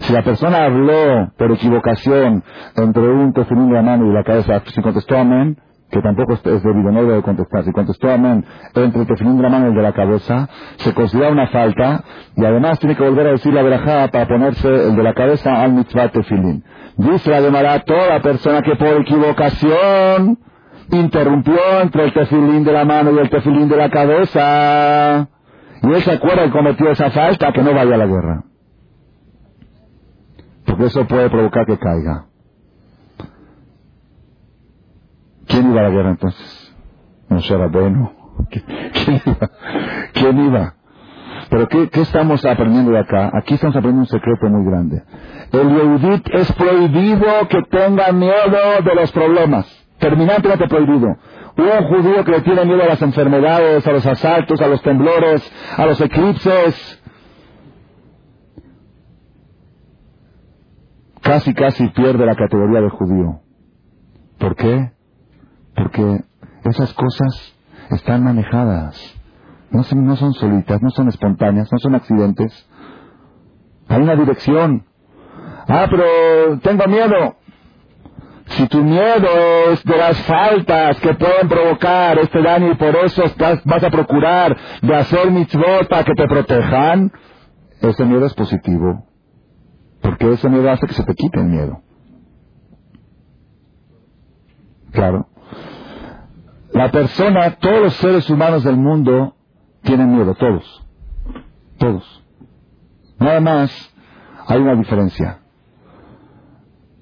Si la persona habló por equivocación entre un tefilín de la mano y la cabeza, si contestó amén, que tampoco es debido, no debe contestar. Si contestó amén entre el tefilín de la mano y el de la cabeza, se considera una falta y además tiene que volver a decir la verajada para ponerse el de la cabeza al mitzvah tefilín. Dice la Gemara, toda persona que por equivocación interrumpió entre el tefilín de la mano y el tefilín de la cabeza, y él se acuerda que cometió esa falta, que no vaya a la guerra. Porque eso puede provocar que caiga. ¿Quién iba a la guerra entonces? Moshe Rabbeinu. ¿Quién iba? ¿Quién iba? Pero ¿qué, ¿qué, estamos aprendiendo de acá? Aquí estamos aprendiendo un secreto muy grande. El Yehudit es prohibido que tenga miedo de los problemas. Terminantemente prohibido. Un judío que le tiene miedo a las enfermedades, a los asaltos, a los temblores, a los eclipses, casi casi pierde la categoría de judío. ¿Por qué? Porque esas cosas están manejadas. No son, solitas, no son espontáneas, no son accidentes. Hay una dirección. Ah, pero tengo miedo. Si tu miedo es de las faltas que pueden provocar este daño y por eso vas a procurar de hacer mitzvot para que te protejan, ese miedo es positivo. Porque ese miedo hace que se te quite el miedo. Claro. La persona, todos los seres humanos del mundo tienen miedo, todos. Todos. Nada más hay una diferencia.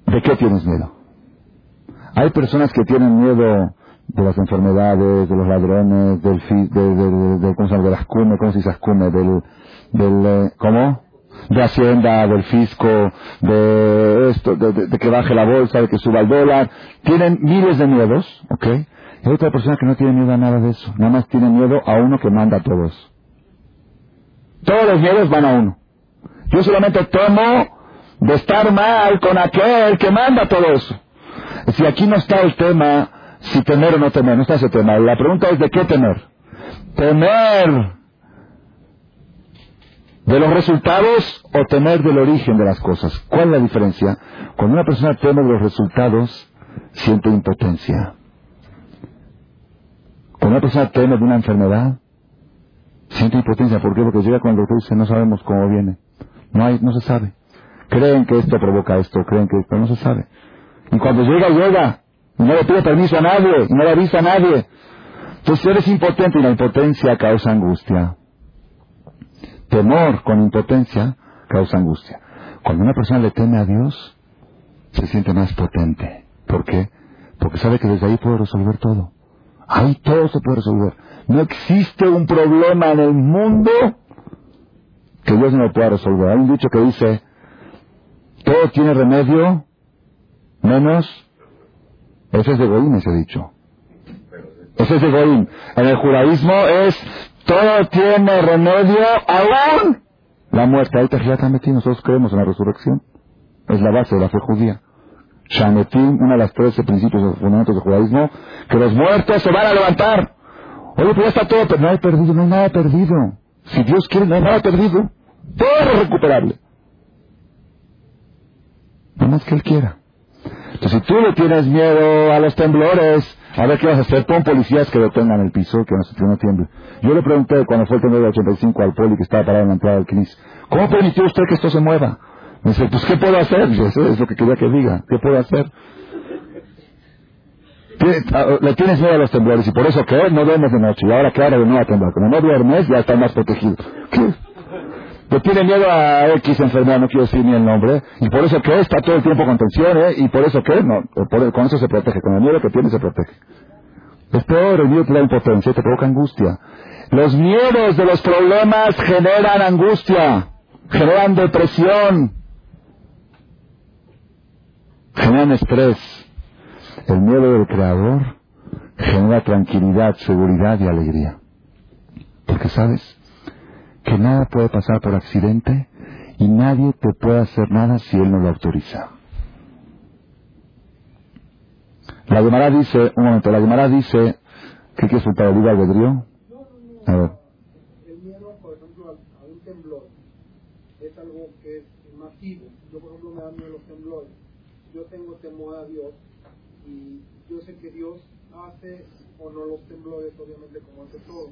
¿De qué tienes miedo? Hay personas que tienen miedo de las enfermedades, de los ladrones, del, de, de, ¿cómo se llama? las cumes, ¿cómo se dice cumes? Del, del, eh, ¿cómo? De Hacienda, del fisco, de esto, de, de, que baje la bolsa, de que suba el dólar. Tienen miles de miedos, ¿ok? Hay otra persona que no tiene miedo a nada de eso. Nada más tiene miedo a uno que manda a todos. Todos los miedos van a uno. Yo solamente tomo de estar mal con aquel que manda todo eso. Si aquí no está el tema si temer o no temer, no está ese tema. La pregunta es de qué temer. Temer de los resultados o temer del origen de las cosas. ¿Cuál es la diferencia? Cuando una persona teme de los resultados, siente impotencia. Cuando una persona teme de una enfermedad, siente impotencia. ¿Por qué? Porque llega cuando el doctor dice no sabemos cómo viene. No hay, no se sabe. Creen que esto provoca esto, creen que esto no se sabe. Y cuando llega, llega. Y no le pide permiso a nadie, y no le avisa a nadie. Entonces eres impotente y la impotencia causa angustia. Temor con impotencia causa angustia. Cuando una persona le teme a Dios, se siente más potente. ¿Por qué? Porque sabe que desde ahí puede resolver todo. Ahí todo se puede resolver. No existe un problema en el mundo que Dios no lo pueda resolver. Hay un dicho que dice, todo tiene remedio, menos... Ese es ese dicho. Ese es. En el judaísmo es, todo tiene remedio, aún la muerte. Ahí te metido, nosotros creemos en la resurrección. Es la base de la fe judía. Shanetim, uno de los trece principios o fundamentos del judaísmo, que los muertos se van a levantar. Oye, pues ya está todo, pero no hay perdido, no hay nada perdido. Si Dios quiere, no hay nada perdido. Todo es recuperable. No más que Él quiera. Entonces, si tú le tienes miedo a los temblores, a ver qué vas a hacer, pon policías que detengan el piso, que no, no tiemble. Yo le pregunté cuando fue el temblor del 85 al poli que estaba parado en la entrada del CNIS, ¿cómo permitió usted que esto se mueva? Dice, pues ¿qué puedo hacer? eso es lo que quería que diga. ¿Qué puedo hacer? Le tienes miedo a los temblores y por eso que no duermes de noche y ahora que ahora de nuevo temblar. Como no duermes ya estás más protegido. ¿Qué? Le tiene miedo a X enfermedad, no quiero decir ni el nombre, y por eso que está todo el tiempo con tensión, ¿eh? y por eso que no, con eso se protege, con el miedo que tiene se protege. Es peor, el miedo te da impotencia, te provoca angustia. Los miedos de los problemas generan angustia, generan depresión, generan estrés. El miedo del Creador genera tranquilidad, seguridad y alegría. Porque sabes que nada puede pasar por accidente y nadie te puede hacer nada si Él no lo autoriza. La Gemara dice, un momento, la Gemara dice, ¿qué quieres soltar el libre albedrío? A ver. El miedo, por ejemplo, a, un temblor es algo que es masivo. Yo, por ejemplo, me dan miedo los temblores yo tengo temor a Dios y yo sé que Dios hace o no los temblores, obviamente, como hace todo.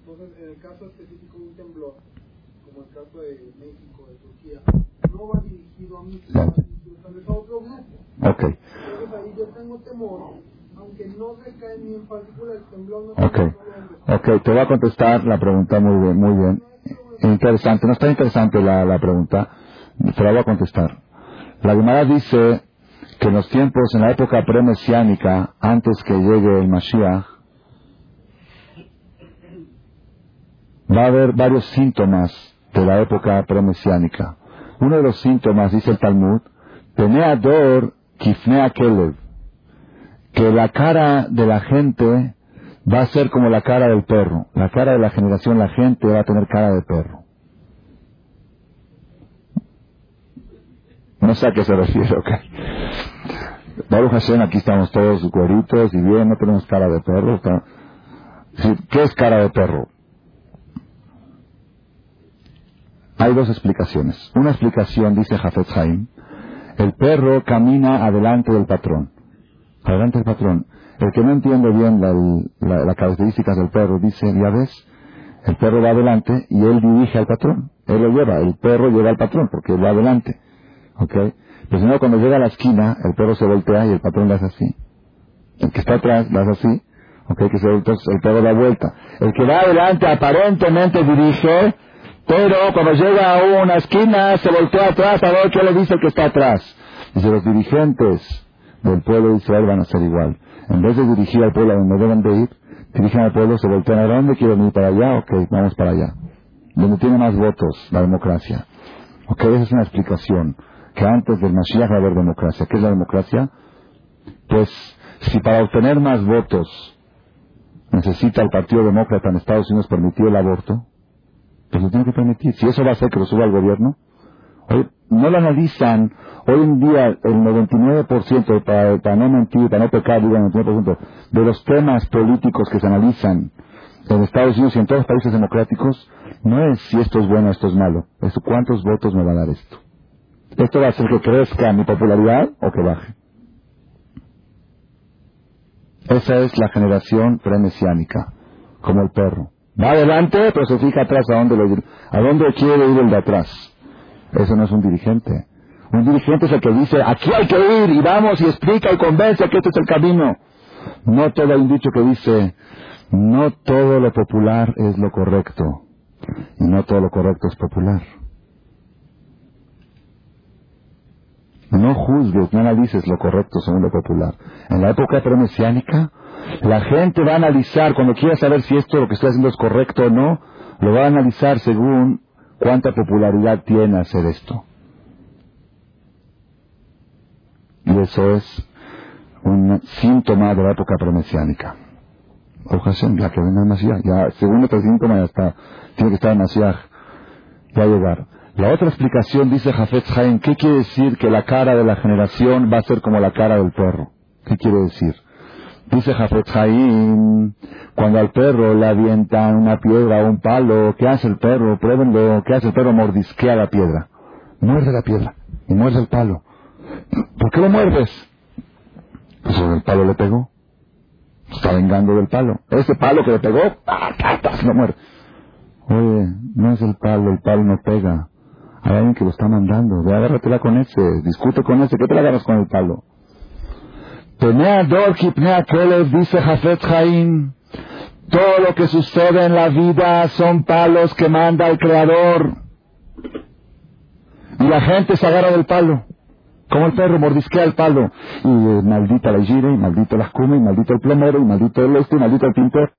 Entonces, en el caso específico de un temblor, como el caso de México, de Turquía, no va dirigido a mí, sino tal vez a otro grupo. Okay. Entonces ahí yo tengo temor, aunque no recae en mí en particular, el temblor no okay. ok, te voy a contestar la pregunta muy bien, muy bien. Interesante, no está interesante la, la pregunta, te la voy a contestar. La Gemara dice que en los tiempos, en la época premesiánica, antes que llegue el Mashiach, va a haber varios síntomas de la época premesiánica. Uno de los síntomas, dice el Talmud, Teneador Kifnea Kelev, que la cara de la gente va a ser como la cara del perro. La cara de la generación, la gente va a tener cara de perro. No sé a qué se refiere, ok. Baruch Hashem, aquí estamos todos cueritos y bien, no tenemos cara de perro. ¿Qué es cara de perro? Hay dos explicaciones. Una explicación, dice Jafet Haim, el perro camina adelante del patrón. Adelante del patrón. El que no entiende bien las características del perro dice, ya ves, el perro va adelante y él dirige al patrón. Él lo lleva, el perro lleva al patrón porque él va adelante. ¿Ok? Pero si no, cuando llega a la esquina, el perro se voltea y el patrón le hace así. El que está atrás le hace así. ¿Ok? Que se, entonces el perro da vuelta. El que va adelante aparentemente dirige, pero cuando llega a una esquina se voltea atrás a ver qué le dice el que está atrás. Dice, los dirigentes del pueblo de Israel van a ser igual. En vez de dirigir al pueblo a donde deben de ir, dirigen al pueblo, se voltean a dónde quieren ir para allá, ok, vamos para allá. Donde tiene más votos la democracia. Ok, esa es una explicación que antes del Mashiach va a haber democracia. ¿Qué es la democracia? Pues si para obtener más votos necesita el Partido Demócrata en Estados Unidos permitir el aborto, pues lo tiene que permitir. Si eso va a hacer que lo suba al gobierno, no lo analizan. Hoy en día el 99%, para, para no mentir, para no pecar, digo el 99% de los temas políticos que se analizan en Estados Unidos y en todos los países democráticos, no es si esto es bueno o esto es malo, es cuántos votos me va a dar esto. ¿Esto va a hacer que crezca mi popularidad o que baje? Esa es la generación premesiánica, como el perro. Va adelante, pero se fija atrás a dónde, a dónde quiere ir el de atrás. Eso no es un dirigente. Un dirigente es el que dice, aquí hay que ir y vamos y explica y convence que este es el camino. No todo hay un dicho que dice, no todo lo popular es lo correcto y no todo lo correcto es popular. No juzgues, no analices lo correcto según lo popular. En la época premesiánica, la gente va a analizar, cuando quiera saber si esto lo que está haciendo es correcto o no, lo va a analizar según cuánta popularidad tiene hacer esto. Y eso es un síntoma de la época premesiánica. Ocasión, ya que venga el ya, según síntoma ya está, tiene que estar en ya llegar. La otra explicación dice Jafet Haim, ¿qué quiere decir que la cara de la generación va a ser como la cara del perro? ¿Qué quiere decir? Dice Jafet Haim, cuando al perro le avientan una piedra o un palo, ¿qué hace el perro? Pruébenlo, ¿qué hace el perro? Mordisquea la piedra. Muerde la piedra y muerde el palo. ¿Por qué lo muerdes? Pues el palo le pegó. Está vengando del palo. Ese palo que le pegó, se lo muerde. Oye, no es el palo, el palo no pega. Hay alguien que lo está mandando. Ve, agárratela con ese. Discute con ese. ¿Qué te la agarras con el palo? Penea Dor Kipnea dice Jafet Jaim. Todo lo que sucede en la vida son palos que manda el Creador. Y la gente se agarra del palo. Como el perro mordisquea el palo. Y eh, maldita la gira, y maldito las come, y maldito el plomero, y maldito el este, y maldito el pintor.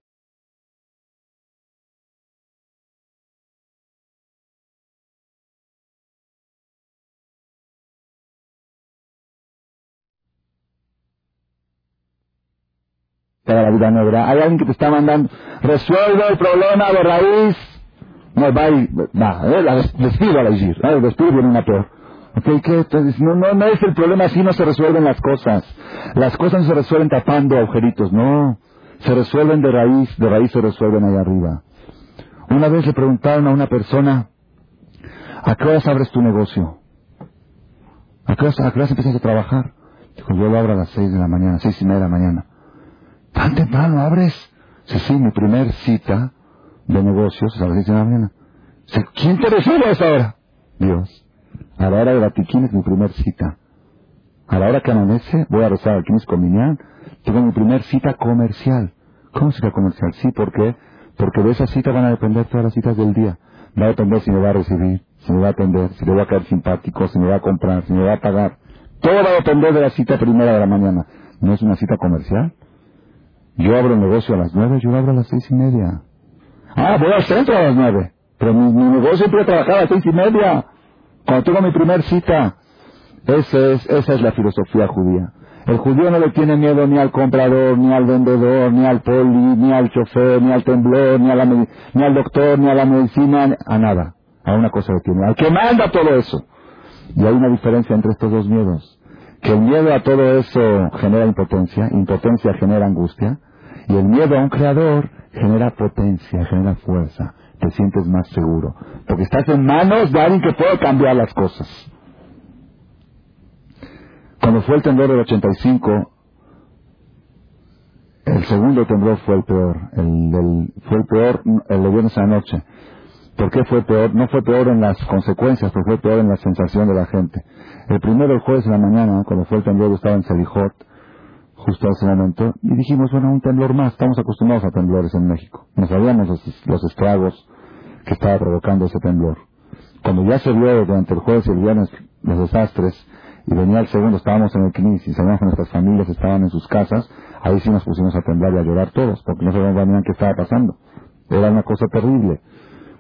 La vida negra. Hay alguien que te está mandando, resuelve el problema de raíz. No, va y, va, eh, despido a la Igir, despido viene una peor. Okay, ¿qué? no, no, no es el problema, así no se resuelven las cosas. Las cosas no se resuelven tapando agujeritos, no. Se resuelven de raíz, de raíz se resuelven ahí arriba. Una vez le preguntaron a una persona, ¿a qué horas abres tu negocio? ¿A qué horas, a qué horas empiezas a trabajar? Dijo, yo lo abro a las seis de la mañana, seis y media de la mañana. ¿Tan temprano abres? Sí, sí, mi primer cita de negocios a las seis de la mañana. ¿Quién te recibe a esa hora? Dios. A la hora de la tiquín es mi primer cita. A la hora que amanece voy a rezar aquí con Minyan. Tengo mi primer cita comercial. ¿Cómo cita comercial? Sí, ¿por qué? Porque de esa cita van a depender todas las citas del día. Va a depender si me va a recibir, si me va a atender, si le va a caer simpático, si me va a comprar, si me va a pagar. Todo va a depender de la cita primera de la mañana. ¿No es una cita comercial? Yo abro el negocio a las nueve, yo abro a las seis y media. Ah, voy al centro a las nueve. Pero mi, negocio siempre trabajar a las seis y media. Cuando tengo mi primer cita. Esa es, esa es la filosofía judía. El judío no le tiene miedo ni al comprador, ni al vendedor, ni al poli, ni al chofer, ni al temblor, ni, a la, ni al doctor, ni a la medicina, a nada. A una cosa le tiene. Al que manda todo eso. Y hay una diferencia entre estos dos miedos que el miedo a todo eso genera impotencia, impotencia genera angustia, y el miedo a un creador genera potencia, genera fuerza, te sientes más seguro, porque estás en manos de alguien que puede cambiar las cosas. Cuando fue el temblor del 85, el segundo temblor fue el peor, el, fue el peor el de viernes a la noche. ¿Por qué fue peor? No fue peor en las consecuencias, pero fue peor en la sensación de la gente. El primero, el jueves en la mañana, cuando fue el temblor, estaba en Selijot, justo a ese momento, y dijimos, bueno, un temblor más, estamos acostumbrados a temblores en México. No sabíamos los, estragos que estaba provocando ese temblor. Cuando ya se vio durante el jueves y el viernes los desastres, y venía el segundo, estábamos en el CNIS y sabíamos que nuestras familias estaban en sus casas, ahí sí nos pusimos a temblar y a llorar todos, porque no sabíamos qué estaba pasando. Era una cosa terrible.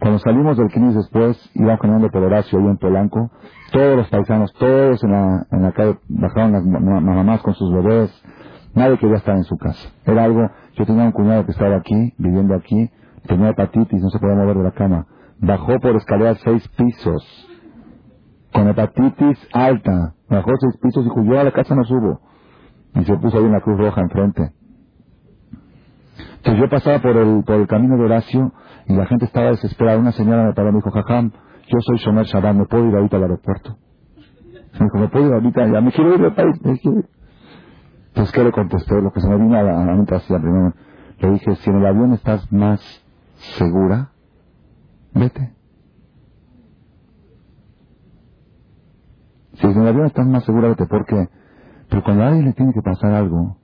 Cuando salimos del CNIS después, íbamos caminando por Horacio ahí en Polanco, todos los paisanos, todos en la, en la calle, bajaron las mamás con sus bebés, nadie quería estar en su casa. Era algo, yo tenía un cuñado que estaba aquí, viviendo aquí, tenía hepatitis, no se podía mover de la cama. Bajó por escaleras seis pisos, con hepatitis alta. Bajó seis pisos y dijo, yo a la casa no subo. Y se puso ahí en la Cruz Roja enfrente. Entonces yo pasaba por el, por el camino de Horacio y la gente estaba desesperada. Una señora me paró y me dijo, Jajam, yo soy Shomer Shabbat, ¿me puedo ir ahorita al aeropuerto? Me dijo, ¿me puedo ir ahorita? Ya me quiero ir del país, me quiero ir. Entonces, ¿qué le contesté? Lo que se me vino a la, mente hacía primero. Le dije, si en el avión estás más segura, vete. Si en el avión estás más seguro, vete. ¿Por qué? Pero cuando a alguien le tiene que pasar algo,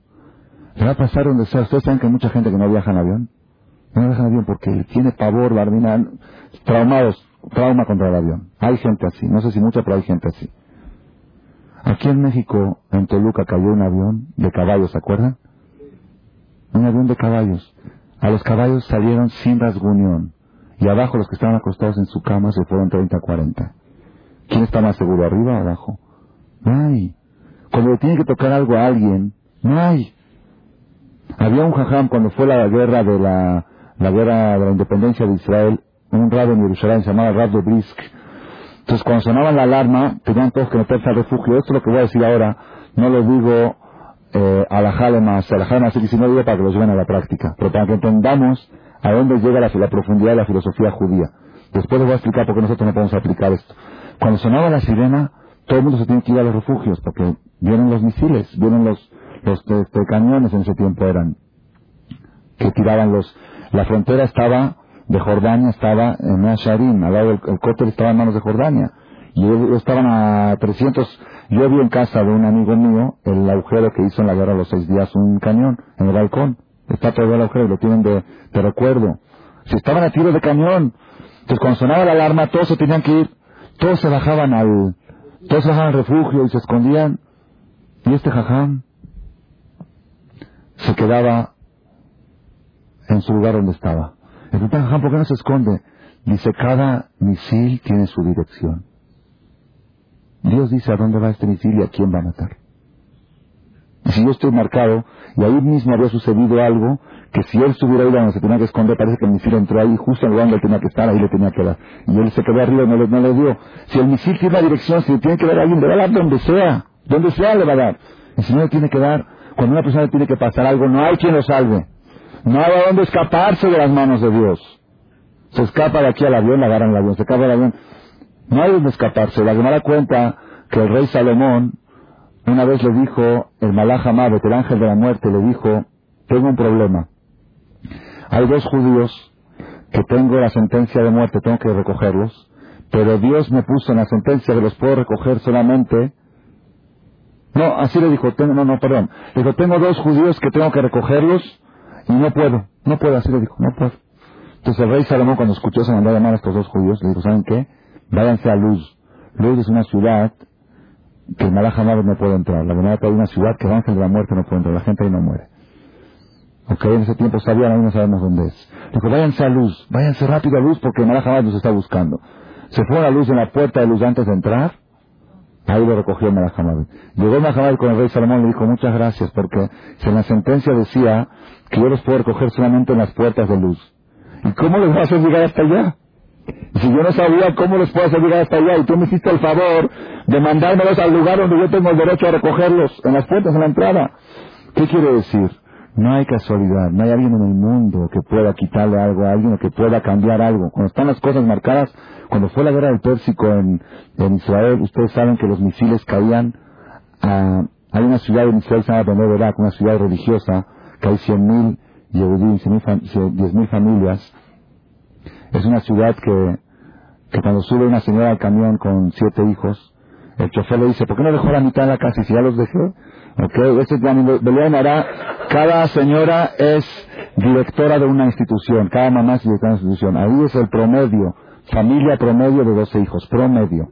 le va a pasar donde sea. Ustedes saben que hay mucha gente que no viaja en avión. No viaja en avión porque tiene pavor, barbina, traumados, trauma contra el avión. Hay gente así. No sé si mucha, pero hay gente así. Aquí en México, en Toluca, cayó un avión de caballos, ¿se acuerdan? Un avión de caballos. A los caballos salieron sin rasguñón. Y abajo los que estaban acostados en su cama se fueron 30, 40. ¿Quién está más seguro, arriba o abajo? No hay. Cuando le tiene que tocar algo a alguien, no hay. Había un jajam cuando fue la guerra de la, la guerra de la independencia de Israel, un rabo en Jerusalén Rab de Brisk. Entonces cuando sonaba la alarma, tenían todos que meterse al refugio. Esto es lo que voy a decir ahora, no lo digo eh, a la más, a la jale más, sino digo para que lo lleven a la práctica, pero para que entendamos a dónde llega la, la profundidad de la filosofía judía. Después les voy a explicar por qué nosotros no podemos aplicar esto. Cuando sonaba la sirena, todo el mundo se tiene que ir a los refugios, porque vienen los misiles, vienen los, los este, cañones en ese tiempo eran, que tiraban los... La frontera estaba, de Jordania estaba en Asharim, al lado del el cóctel estaba en manos de Jordania. Y ellos estaban a 300... Yo vi en casa de un amigo mío el agujero que hizo en la guerra los seis días un cañón en el balcón. Está todo el agujero, lo tienen de, de recuerdo. Si estaban a tiro de cañón, entonces cuando sonaba la alarma todos se tenían que ir todos se bajaban al, todos se bajaban al refugio y se escondían. Y este jajam se quedaba en su lugar donde estaba. El ¿por qué no se esconde? Dice, cada misil tiene su dirección. Dios dice a dónde va este misil y a quién va a matar. Y si yo estoy marcado, y ahí mismo había sucedido algo, que si él estuviera ahí donde se tenía que esconder, parece que el misil entró ahí, justo en el lugar donde tenía que estar, ahí le tenía que dar. Y él se quedó arriba y no le, no le dio. Si el misil tiene la dirección, si tiene que dar a alguien, le va a dar donde sea. Donde sea le va a dar. Y si no le tiene que dar, cuando una persona le tiene que pasar algo, no hay quien lo salve. No hay dónde escaparse de las manos de Dios. Se escapa de aquí al avión, le agarran el avión, se escapa del avión. No hay dónde escaparse. La Gemara cuenta que el rey Salomón, una vez le dijo, el Malach Amavet, el ángel de la muerte, le dijo, tengo un problema. Hay dos judíos que tengo la sentencia de muerte, tengo que recogerlos, pero Dios me puso en la sentencia que los puedo recoger solamente. No, así le dijo, no, no, perdón. Le dijo, tengo dos judíos que tengo que recogerlos y no puedo, no puedo, así le dijo, no puedo. Entonces el rey Salomón cuando escuchó se mandó a llamar a estos dos judíos, le dijo, ¿saben qué? Váyanse a Luz. Luz es una ciudad que el Malaj no puede entrar. La verdad que hay una ciudad que el ángel de la muerte no puede entrar, la gente ahí no muere. Ok, en ese tiempo sabían, ahí no sabemos dónde es. Dijo, váyanse a luz, váyanse rápido a luz porque Malach los está buscando. Se fue a la luz en la puerta de luz antes de entrar, ahí lo recogió Malach Llegó Malach con el rey Salomón y le dijo, muchas gracias porque en la sentencia decía que yo los puedo recoger solamente en las puertas de luz. ¿Y cómo les vas a hacer llegar hasta allá? Si yo no sabía cómo les puedo hacer llegar hasta allá y tú me hiciste el favor de mandármelos al lugar donde yo tengo el derecho a recogerlos, en las puertas, en la entrada. ¿Qué quiere decir? No hay casualidad, no hay alguien en el mundo que pueda quitarle algo a alguien o que pueda cambiar algo. Cuando están las cosas marcadas, cuando fue la guerra del Pérsico en, Israel, ustedes saben que los misiles caían a... Hay una ciudad en Israel se llama una ciudad religiosa, que hay 100.000 10 10.000 familias. Es una ciudad que, que cuando sube una señora al camión con siete hijos, el chofer le dice, ¿por qué no dejó la mitad de la casa y si ya los dejé? Ok, este es la Cada señora es directora de una institución, cada mamá es directora de una institución. Ahí es el promedio, familia promedio de 12 hijos, promedio.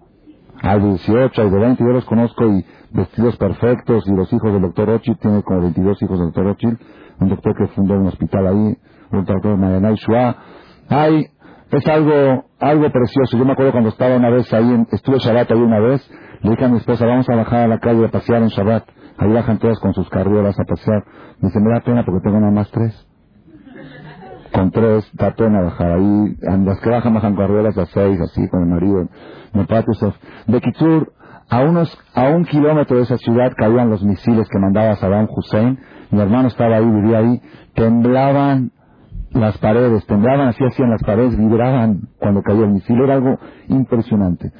Hay de 18, hay de 20, yo los conozco y vestidos perfectos y los hijos del doctor Ochil, tiene como 22 hijos del doctor Ochil, un doctor que fundó un hospital ahí, un doctor Mayanay Shua. Hay, es algo, algo precioso. Yo me acuerdo cuando estaba una vez ahí, en, estuve Shabbat ahí una vez, le dije a mi esposa, vamos a bajar a la calle a pasear en Shabbat. Ahí bajan todos con sus carriolas a pasear. Dice, me da pena porque tengo nada más tres. Con tres, da pena bajar. Ahí, las que bajan, bajan carriolas a seis, así, con el marido. De Kitsur, a, unos, a un kilómetro de esa ciudad caían los misiles que mandaba Saddam Hussein. Mi hermano estaba ahí, vivía ahí. Temblaban las paredes, temblaban así, hacían las paredes, vibraban cuando caía el misil. Era algo impresionante.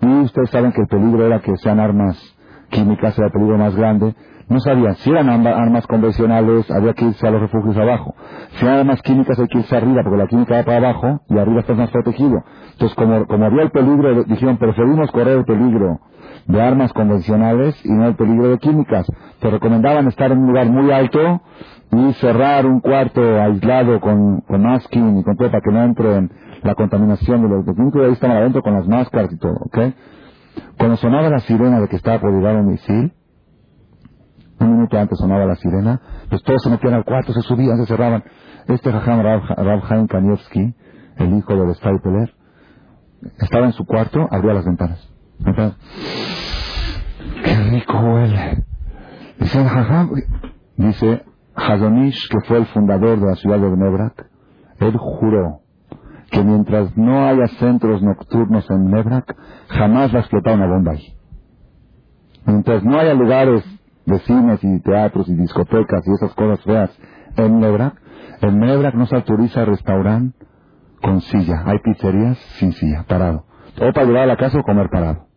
Y ustedes saben que el peligro era que sean armas químicas era el peligro más grande. No sabían si eran armas convencionales, había que irse a los refugios abajo. Si eran armas químicas hay que irse arriba, porque la química va para abajo y arriba estás más protegido. Entonces, como, como había el peligro, dijeron, preferimos correr el peligro de armas convencionales y no el peligro de químicas. Te recomendaban estar en un lugar muy alto y cerrar un cuarto aislado con, con masking y con todo para que no entre la contaminación de los químicos y ahí estaban adentro con las máscaras y todo, ¿ok? Cuando sonaba la sirena de que estaba por llegar un misil, un minuto antes sonaba la sirena, pues todos se metían al cuarto, se subían, se cerraban. Este Jajam Rav, Haim Kanievski, el hijo del Stapler, estaba en su cuarto, abría las ventanas. ¡Qué rico huele! Dice Jajam, dice Hazonish, que fue el fundador de la ciudad de Nebrak, él juró que mientras no haya centros nocturnos en Nebrak, jamás va a explotar una bomba ahí. Mientras no haya lugares de cines y teatros y discotecas y esas cosas feas en Nebrak, en Nebrak no se autoriza restaurante con silla. Hay pizzerías sin silla, parado. O para llevar a la casa o comer parado.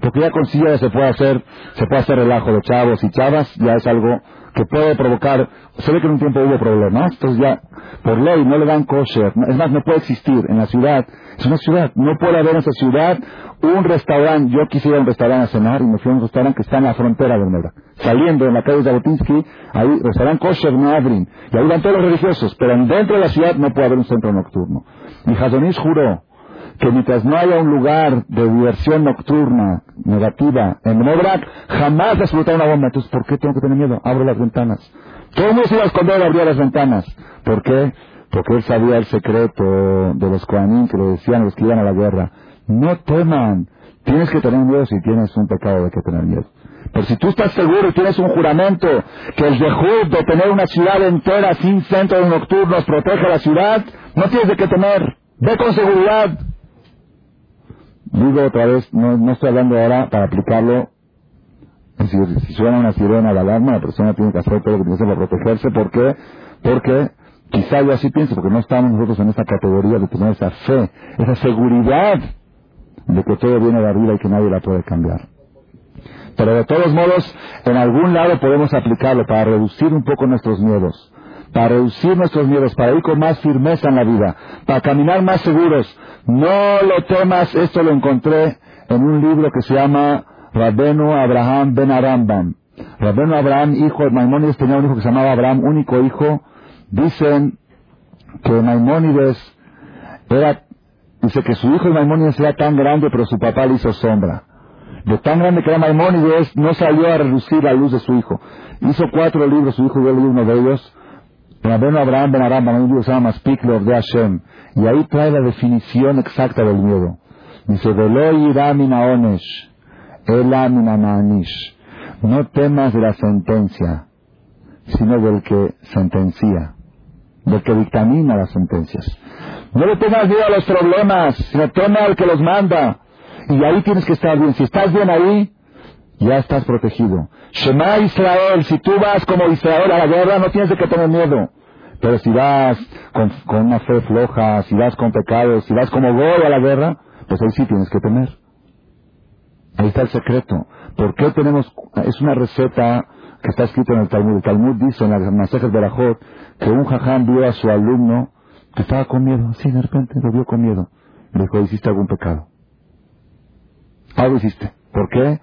Porque ya con silla se puede hacer, se puede hacer relajo de chavos y chavas, ya es algo que puede provocar, se ve que en un tiempo hubo problemas, entonces ya por ley no le dan kosher, es más, no puede existir en la ciudad, es una ciudad, no puede haber en esa ciudad un restaurante, yo quisiera un restaurante a cenar y me fui a un restaurante que está en la frontera de Nebra, saliendo en la calle Zabotinsky, ahí restaurante kosher no abren, y ahí van todos los religiosos, pero dentro de la ciudad no puede haber un centro nocturno. Y Hazonish juró que mientras no haya un lugar de diversión nocturna negativa en Nebrak, jamás explotar una bomba. Entonces, ¿por qué tengo que tener miedo? Abro las ventanas. Todo el mundo se iba a esconder las ventanas. ¿Por qué? Porque él sabía el secreto de los Kohanim que le decían a los que iban a la guerra. No teman. Tienes que tener miedo si tienes un pecado de que tener miedo. Pero si tú estás seguro y tienes un juramento que el dejud de tener una ciudad entera sin centros nocturnos protege a la ciudad, no tienes de qué temer. Ve con seguridad. Digo otra vez, no, no estoy hablando ahora para aplicarlo. Es decir, si suena una sirena la alarma, la persona tiene que hacer todo lo que tiene para protegerse. ¿Por qué? Porque quizá yo así pienso, porque no estamos nosotros en esa categoría de tener esa fe, esa seguridad de que todo viene de arriba y que nadie la puede cambiar. Pero de todos modos, en algún lado podemos aplicarlo para reducir un poco nuestros miedos, para reducir nuestros miedos, para ir con más firmeza en la vida, para caminar más seguros, no lo temas, esto lo encontré en un libro que se llama Rabenu Abraham Ben Arambam. Rabenu Abraham, hijo de Maimónides, tenía un hijo que se llamaba Abraham, único hijo. Dicen que Maimónides era, dice que su hijo de Maimónides era tan grande, pero su papá le hizo sombra. De tan grande que era Maimónides, no salió a reducir la luz de su hijo. Hizo cuatro libros, su hijo dio uno de ellos. Rabenu Abraham Ben Arambam, un de Hashem. Y ahí trae la definición exacta del miedo. Dice, onesh, No temas de la sentencia, sino del que sentencia, del que dictamina las sentencias. No le tengas miedo a los problemas, sino al que los manda. Y ahí tienes que estar bien. Si estás bien ahí, ya estás protegido. Shema Israel, si tú vas como Israel a la guerra, no tienes que tener miedo. Pero si vas con, una fe floja, si vas con pecados, si vas como Goy a la guerra, pues ahí sí tienes que temer. Ahí está el secreto. ¿Por qué tenemos, es una receta que está escrita en el Talmud. El Talmud dice en las mensajes de Rajot que un jaján vio a su alumno que estaba con miedo. Así de repente lo vio con miedo. Le dijo, hiciste algún pecado. Algo hiciste. ¿Por qué?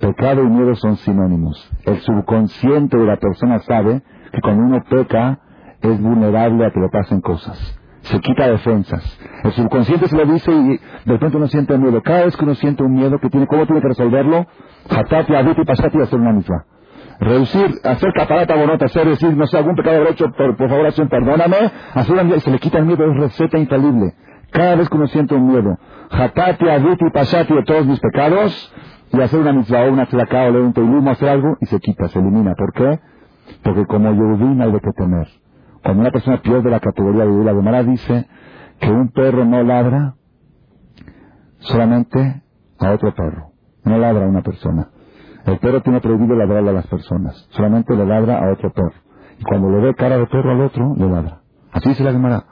Pecado y miedo son sinónimos. El subconsciente de la persona sabe que cuando uno peca, es vulnerable a que le pasen cosas. Se quita defensas. El subconsciente se lo dice y de repente uno siente miedo. Cada vez que uno siente un miedo, que tiene, ¿cómo tiene que resolverlo? Hatati, y pasati hacer una misma. Reducir, hacer caparata bonota, hacer decir, no sé, algún pecado haber hecho, por, por favor, acción, perdóname, hacer una se le quita el miedo, es receta infalible. Cada vez que uno siente un miedo, hatati, y pasati de todos mis pecados, y hacer una mitzvah o una tzedakah o leer un teilim hacer algo, y se quita, se elimina. ¿Por qué? Porque como Yehudim hay de qué temer. Cuando una persona pierde la categoría de la Gemara dice que un perro no ladra solamente a otro perro, no ladra a una persona. El perro tiene prohibido ladrar a las personas, solamente le ladra a otro perro. Y cuando le ve cara de perro al otro, le ladra. Así dice la Gemara.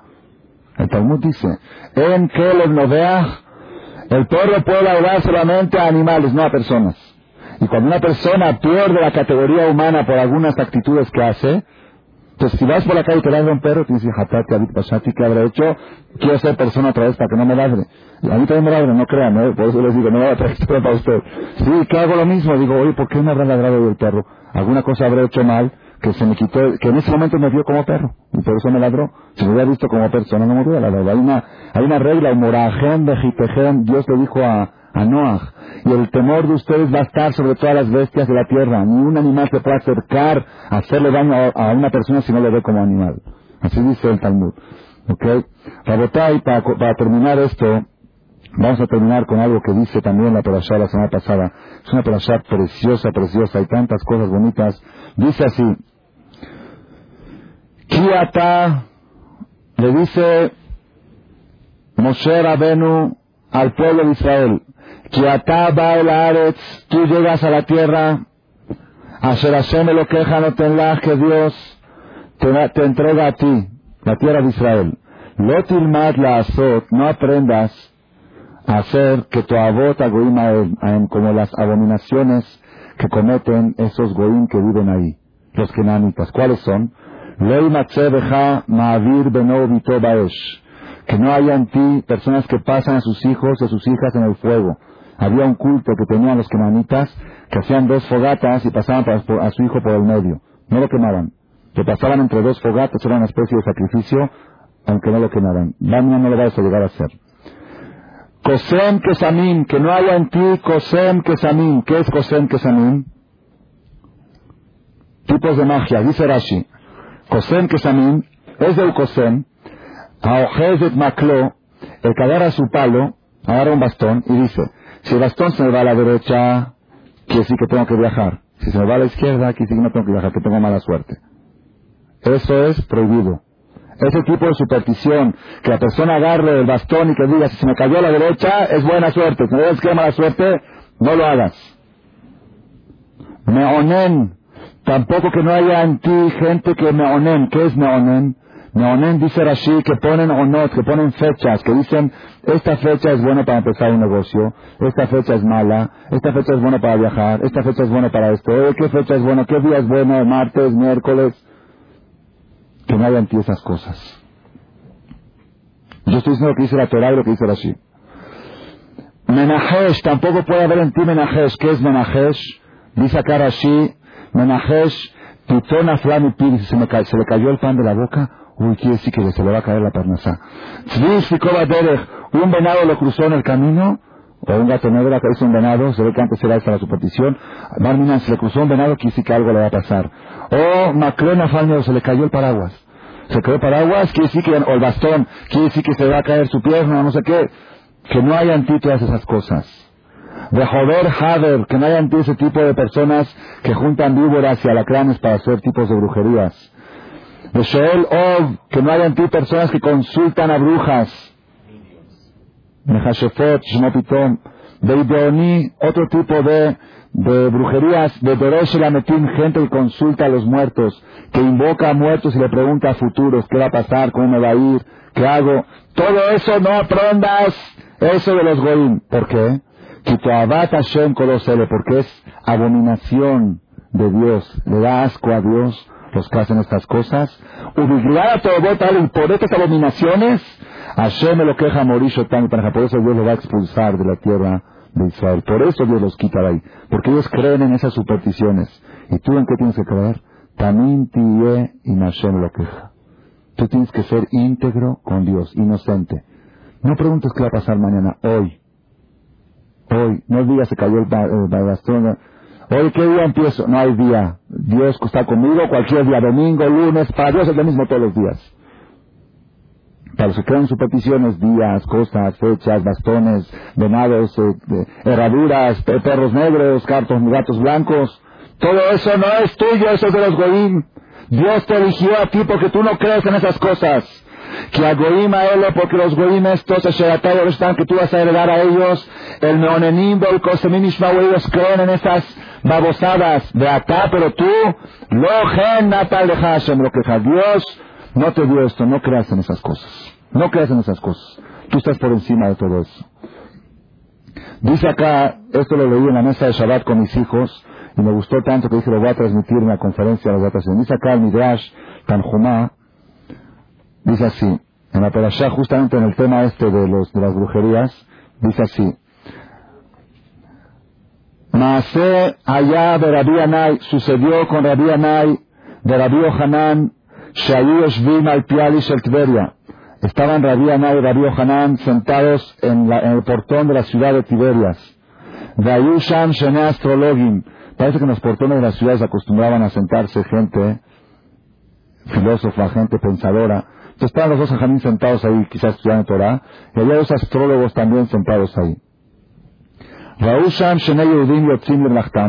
El Talmud dice, en que no vea, el perro puede ladrar solamente a animales, no a personas. Y cuando una persona pierde la categoría humana por algunas actitudes que hace, entonces si vas por la calle y te ladra un perro, te dices, Hatati, Abit Bashati, ¿qué habré hecho? Quiero ser persona otra vez para que no me ladre. Y a mí también me ladra, no crean, ¿eh? por eso les digo, no va a traer historia para usted. Sí, que hago lo mismo, digo, oye, ¿por qué me habrá ladrado el perro? ¿Alguna cosa habré hecho mal? Que se me quitó, que en ese momento me vio como perro, y por eso me ladró. Si me hubiera visto como persona, no me hubiera ladrado. Hay una, hay una regla, morajem, vejitejem, Dios le dijo a, a Noah, y el temor de ustedes va a estar sobre todas las bestias de la tierra. Ni un animal se puede acercar a hacerle daño a, una persona si no lo ve como animal. Así dice el Talmud. ¿Ok? Rabotai, para, para terminar esto, Vamos a terminar con algo que dice también la perashá la semana pasada. Es una perashá preciosa, preciosa, hay tantas cosas bonitas. Dice así, Kiata le dice Moshe Rabenu al pueblo de Israel, Kiata va el tú llegas a la tierra, Asher Hashem lo queja no tenlas que Dios te, entrega a ti, la tierra de Israel. Lotilmat la azot, no aprendas a hacer que tu abot goim como las abominaciones que cometen esos goim que viven ahí, los kenanitas. ¿Cuáles son? Que no haya en ti personas que pasan a sus hijos y a sus hijas en el fuego. Había un culto que tenían los kenanitas que hacían dos fogatas y pasaban a su hijo por el medio. No lo quemaban. Lo pasaban entre dos fogatas, era una especie de sacrificio, aunque no lo quemaban. Daniel no lo va a llegar a hacer. Kosem Kesamim, que no haya en ti Kosem Kesamim. ¿Qué es Kosem Kesamim? Tipos de magia, dice Rashi. Kosem Kesamim es del Kosem, Aojezet Maklo, el que agarra su palo, agarra un bastón y dice, si el bastón se me va a la derecha, quiere decir que tengo que viajar. Si se me va a la izquierda, quiere decir que no tengo que viajar, que tengo mala suerte. Eso es prohibido. Ese tipo de superstición, que la persona agarre el bastón y que diga, si se me cayó a la derecha, es buena suerte. Si me que mala suerte, no lo hagas. Meonen, tampoco que no haya en ti gente que meonen. ¿Qué es meonen? Meonen dice Rashi que ponen onot, que ponen fechas, que dicen, esta fecha es buena para empezar un negocio, esta fecha es mala, esta fecha es buena para viajar, esta fecha es buena para esto, ¿qué fecha es buena? ¿Qué día es bueno? Martes, miércoles que no haya en ti esas cosas. Yo estoy diciendo lo que dice la Torah y lo que dice Rashi. Menajesh, tampoco puede haber en ti Menajesh. ¿Qué es Menajesh? Dice acá Rashi, Menajesh, pitona flam y se, me se le cayó el pan de la boca, uy, quiere decir que se le va a caer la parnasa. un venado lo cruzó en el camino, o un gato negro que un venado, se ve que antes era esta la superstición. Barminan, se le cruzó un venado, quiere decir que algo le va a pasar. O Macrona Falmio, se le cayó el paraguas. Se cayó el paraguas, quiere decir que, o el bastón, quiere decir que se va a caer su pierna, no sé qué. Que no haya en ti todas esas cosas. De joder Hader, que no haya en ese tipo de personas que juntan víboras y alacranes para hacer tipos de brujerías. De Shoel Ov, que no haya en ti personas que consultan a brujas Mejashefot, Shmopitom, de otro tipo de, de brujerías, de Deresh Lametim, gente que consulta a los muertos, que invoca a muertos y le pregunta a futuros qué va a pasar, cómo me va a ir, qué hago. Todo eso no aprendas, eso de los Goim. ¿Por qué? Porque es abominación de Dios, le da asco a Dios los que hacen estas cosas. Ubiglar a todo y por estas abominaciones, Hashem me lo queja Morisho tan por eso Dios lo va a expulsar de la tierra de Israel. Por eso Dios los quita de ahí. Porque ellos creen en esas supersticiones. ¿Y tú en qué tienes que creer? Tamín tiye y Hashem lo queja. Tú tienes que ser íntegro con Dios, inocente. No preguntes qué va a pasar mañana, hoy. Hoy. No digas se cayó el, bastón. Hoy, ¿qué día empiezo? No hay día. Dios está conmigo cualquier día, domingo, lunes, para Dios es lo mismo todos los días. Para los que crean supersticiones, días, cosas, fechas, bastones, venados, eh, herraduras, perros negros, cartos, gatos blancos. Todo eso no es tuyo, eso es de los goim. Dios te eligió a ti porque tú no crees en esas cosas. Que a goim a él, porque los goim estos, están que tú vas a heredar a ellos, el neonenim, el kosemim ellos creen en esas babosadas de acá, pero tú, lo gen natal de Hashem, lo que Dios no te dio esto, no creas en esas cosas. No creas en esas cosas. Tú estás por encima de todo eso. Dice acá, esto lo leí en la mesa de Shabbat con mis hijos, y me gustó tanto que dije lo voy a transmitir en la conferencia de las Dice acá el Midrash Tanjumá, dice así, en la Perashá, justamente en el tema este de, los, de las brujerías, dice así, Maase allá de Rabbi Anay, sucedió con Rabbi Anay, de Rabbi Ohanan, Shayu Shvim al Pialish el Tiberia. Estaban Rabbi Anay y Rabbi Ohanan sentados en, el portón de la ciudad de Tiberias. Sham Shene Astrologim. Parece que en los portones de las ciudades acostumbraban a sentarse gente filósofa, gente pensadora. Entonces estaban los dos Hajanim sentados ahí, quizás estudiando Torah, y había dos astrólogos también sentados ahí.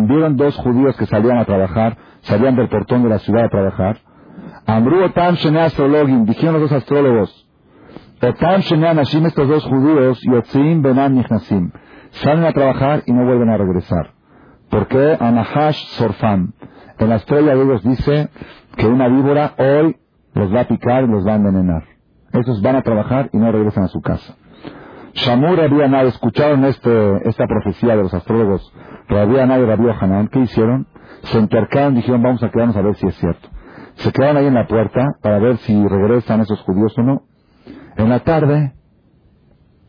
Vieron dos judíos que salían a trabajar, salían del portón de la ciudad a trabajar. Amru Otam Astrologim, dijeron los dos astrólogos. Otam Anashim, estos dos judíos, Yotzim Benan Nichnasim. Salen a trabajar y no vuelven a regresar. ¿Por qué? Anahash Sorfam. En la estrella de ellos dice que una víbora hoy los va a picar y los va a envenenar. Estos van a trabajar y no regresan a su casa. Shamur Rabbi escucharon este, esta profecía de los astrólogos Rabbi y Rabbi Hanan, ¿qué hicieron? Se entercaron dijeron, vamos a quedarnos a ver si es cierto. Se quedaron ahí en la puerta para ver si regresan esos judíos o no. En la tarde,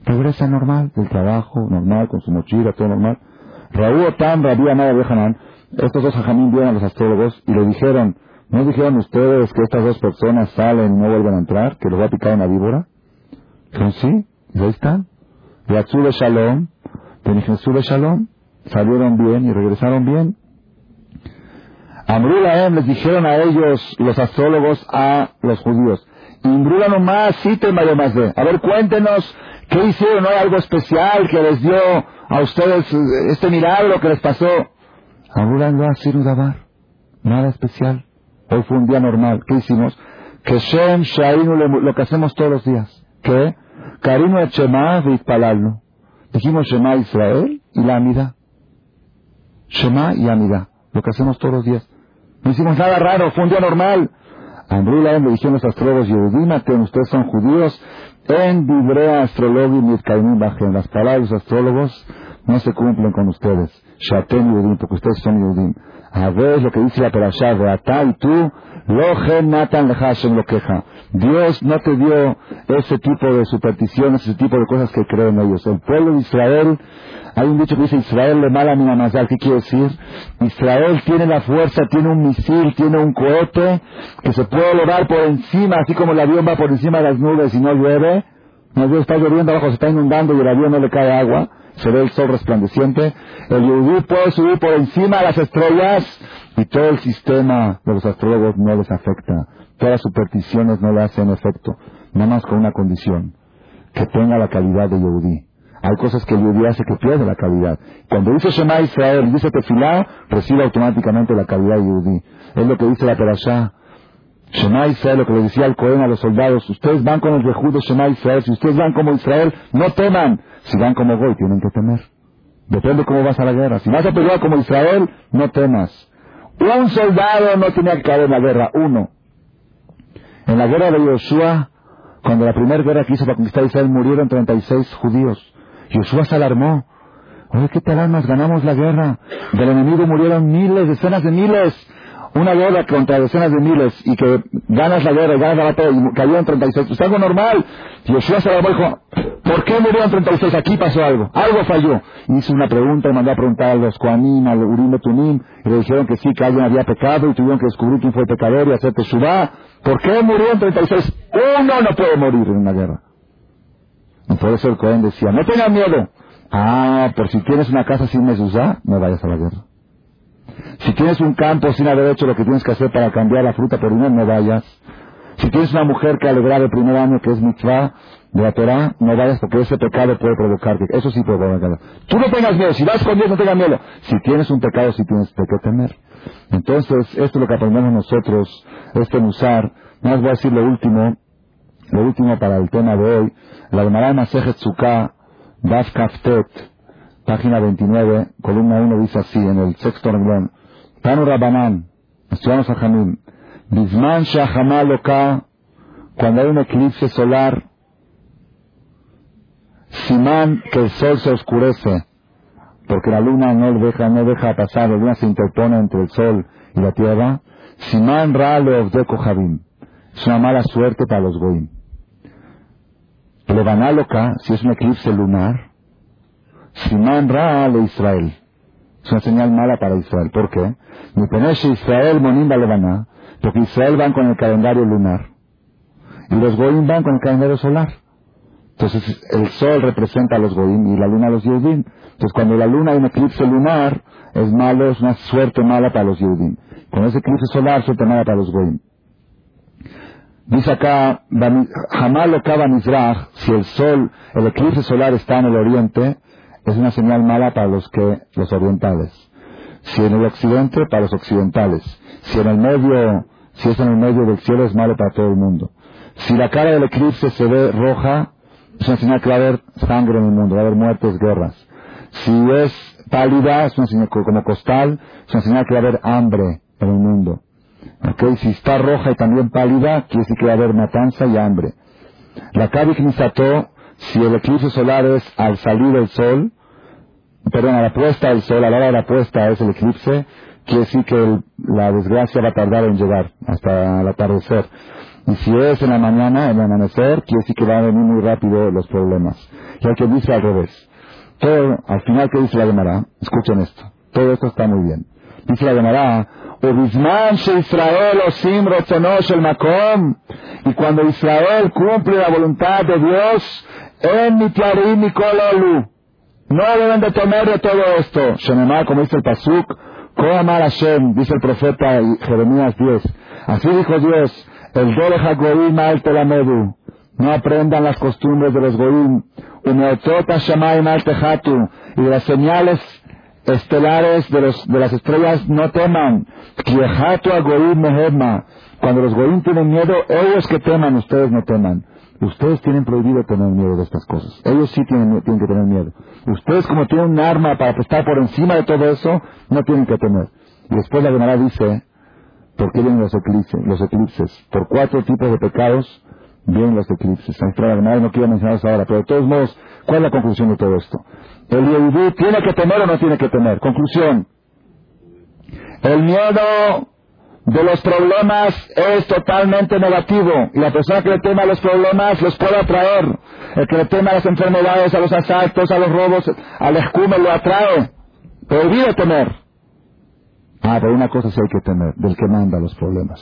regresan normal, del trabajo, normal, con su mochila, todo normal. Raúl Otam, Rabbi Anay y Rabbi Hanan, estos dos ajamín vieron a los astrólogos y le dijeron, ¿no dijeron ustedes que estas dos personas salen y no vuelven a entrar, que los va a picar una víbora? Dijeron, sí, y ahí están. Yatsu de Shalom, de Shalom, salieron bien y regresaron bien. Amrulaem les dijeron a ellos, los astrólogos, a los judíos, Imbrula nomás, sí te más de. A ver, cuéntenos, ¿qué hicieron? ¿No hay algo especial que les dio a ustedes este milagro que les pasó? Amrulaem va a nada especial. Hoy fue un día normal. ¿Qué hicimos? Que Shem Shainu, lo que hacemos todos los días. ¿Qué? Karinu et Shema Palalno. Dijimos Shema Israel y la Amida. Shema y Amida. Lo que hacemos todos los días. No hicimos nada raro, fue un día normal. Amrula le dijeron los astrólogos ustedes son judíos, en Dibrea Astrologim y Bajen. Las palabras de los astrólogos no se cumplen con ustedes. Shaten Yehudim, porque ustedes son Yehudim. A ver lo que dice la Perashá, de Atá y tú, Lohen Natan lo queja. Dios no te dio ese tipo de supersticiones, ese tipo de cosas que creen ellos. El pueblo de Israel, hay un dicho que dice Israel le mala minamazal. ¿Qué quiere decir? Israel tiene la fuerza, tiene un misil, tiene un cohete que se puede elevar por encima, así como el avión va por encima de las nubes y no llueve. No está lloviendo abajo, se está inundando y el avión no le cae agua se ve el sol resplandeciente, el yudí puede subir por encima de las estrellas y todo el sistema de los astrólogos no les afecta. Todas las supersticiones no le hacen efecto, nada más con una condición, que tenga la calidad de yudí. Hay cosas que el hace que pierde la calidad. Cuando dice Shema Israel y dice Tefilá, recibe automáticamente la calidad de yudí. Es lo que dice la Perashá. Shema Israel, lo que le decía el Cohen a los soldados, ustedes van con el Rejud de Shema Israel, si ustedes van como Israel, no teman, si van como Goy, tienen que temer. Depende cómo vas a la guerra. Si vas a pelear como Israel, no temas. Un soldado no tenía que caer en la guerra, uno. En la guerra de Yoshua, cuando la primera guerra que hizo para conquistar Israel, murieron 36 judíos. Yoshua se alarmó. Oye, ¿qué tal armas? Ganamos la guerra. Del enemigo murieron miles, decenas de miles una guerra contra decenas de miles y que ganas la guerra y ganas la batalla y cayeron 36, es algo normal. Yoshua se dijo, ¿por qué murieron 36? Aquí pasó algo, algo falló. Hizo una pregunta y mandó a preguntar a los Koanim, al Urim Tunim, y le dijeron que sí, que alguien había pecado y tuvieron que descubrir quién fue el pecador y hacer Teshuvah. ¿Por qué murieron 36? Uno no puede morir en una guerra. Y por eso el Cohen decía, no tengan miedo. Ah, por si tienes una casa sin mezuzá, no vayas a la guerra. Si tienes un campo sin haber hecho lo que tienes que hacer para cambiar la fruta por dinero, no vayas. Si tienes una mujer que alegrar el primer año, que es mitzvah de la Torah, no vayas porque ese pecado puede provocarte. Eso sí puede provocar. Tú no tengas miedo. Si vas con Dios, no tengas miedo. Si tienes un pecado, sí tienes que temer. Entonces, esto es lo que aprendemos nosotros, este musar. Más voy a decir lo último, lo último para el tema de hoy. La Gemara Masejet Sukkah, Daf Kaftet, página 29, columna 1, dice así, en el sexto renglón. Tanu Rabanán, estudiamos a Jamín. Bisman Loka, cuando hay un eclipse solar, Simán, que el sol se oscurece. porque la luna no deja, no deja pasar, la luna se interpone entre el sol y la tierra. Siman Ra de. Es una mala suerte para los Goim. Levanaloka, si es un eclipse lunar, Siman Ra de Israel. Es una señal mala para Israel. ¿Por qué? Israel Monimba Levaná, porque Israel van con el calendario lunar. Y los Goim van con el calendario solar. Entonces el sol representa a los Goim y la luna a los Yehudim. Entonces cuando la luna hay un eclipse lunar, es malo, es una suerte mala para los Yehudim. Con ese eclipse solar, suerte mala para los Goim. Dice acá, Hamal Kaba Mizrach, si el sol, el eclipse solar está en el oriente, es una señal mala para los que, los orientales. Si en el occidente, para los occidentales. Si en el medio, si es en el medio del cielo, es malo para todo el mundo. Si la cara del eclipse se ve roja, es una señal que va a haber sangre en el mundo, va a haber muertes, guerras. Si es pálida, es una señal como costal, es una señal que va a haber hambre en el mundo. Okay, si está roja y también pálida, quiere decir que va a haber matanza y hambre. La Kavik si el eclipse solar es al salir del sol, perdón, a la puesta del sol, a la hora de la puesta es el eclipse, quiere decir que la desgracia va a tardar en llegar hasta el atardecer. Y si es en la mañana, en el amanecer, quiere decir que van a venir muy rápido los problemas. Y hay que dice al revés. Todo, al final, ¿qué dice la Gemara? Escuchen esto. Todo esto está muy bien. Dice la Gemara, Israel el Makom, y cuando Israel cumple la voluntad de Dios, en mi mi kololu, no deben de temer de todo esto. Shenemar, como dice el Pasuk, Koamar Hashem, dice el profeta Jeremías 10. Así dijo Dios, el Dole Goim al Telamedu, no aprendan las costumbres de los Goim, Umeotota Shamayim al Tejatu, y las señales estelares de, los, de las estrellas no teman, Kiehatu a Goim Mehema, cuando los Goim tienen miedo, ellos que teman, ustedes no teman. Ustedes tienen prohibido tener miedo de estas cosas. Ellos sí tienen, que tener miedo. Ustedes como tienen un arma para estar por encima de todo eso, no tienen que temer. Y después la Gemara dice, ¿por qué vienen los eclipses? Los eclipses? Por cuatro tipos de pecados vienen los eclipses. La Gemara no quiero mencionarlos ahora, pero de todos modos, ¿cuál es la conclusión de todo esto? ¿El Yehudí tiene que temer o no tiene que temer? Conclusión. El miedo de los problemas es totalmente negativo. Y la persona que le teme a los problemas los puede atraer. El que le teme a las enfermedades, a los asaltos, a los robos, al escume lo atrae. Pero olvide temer. Ah, pero una cosa sí hay que temer, del que manda los problemas.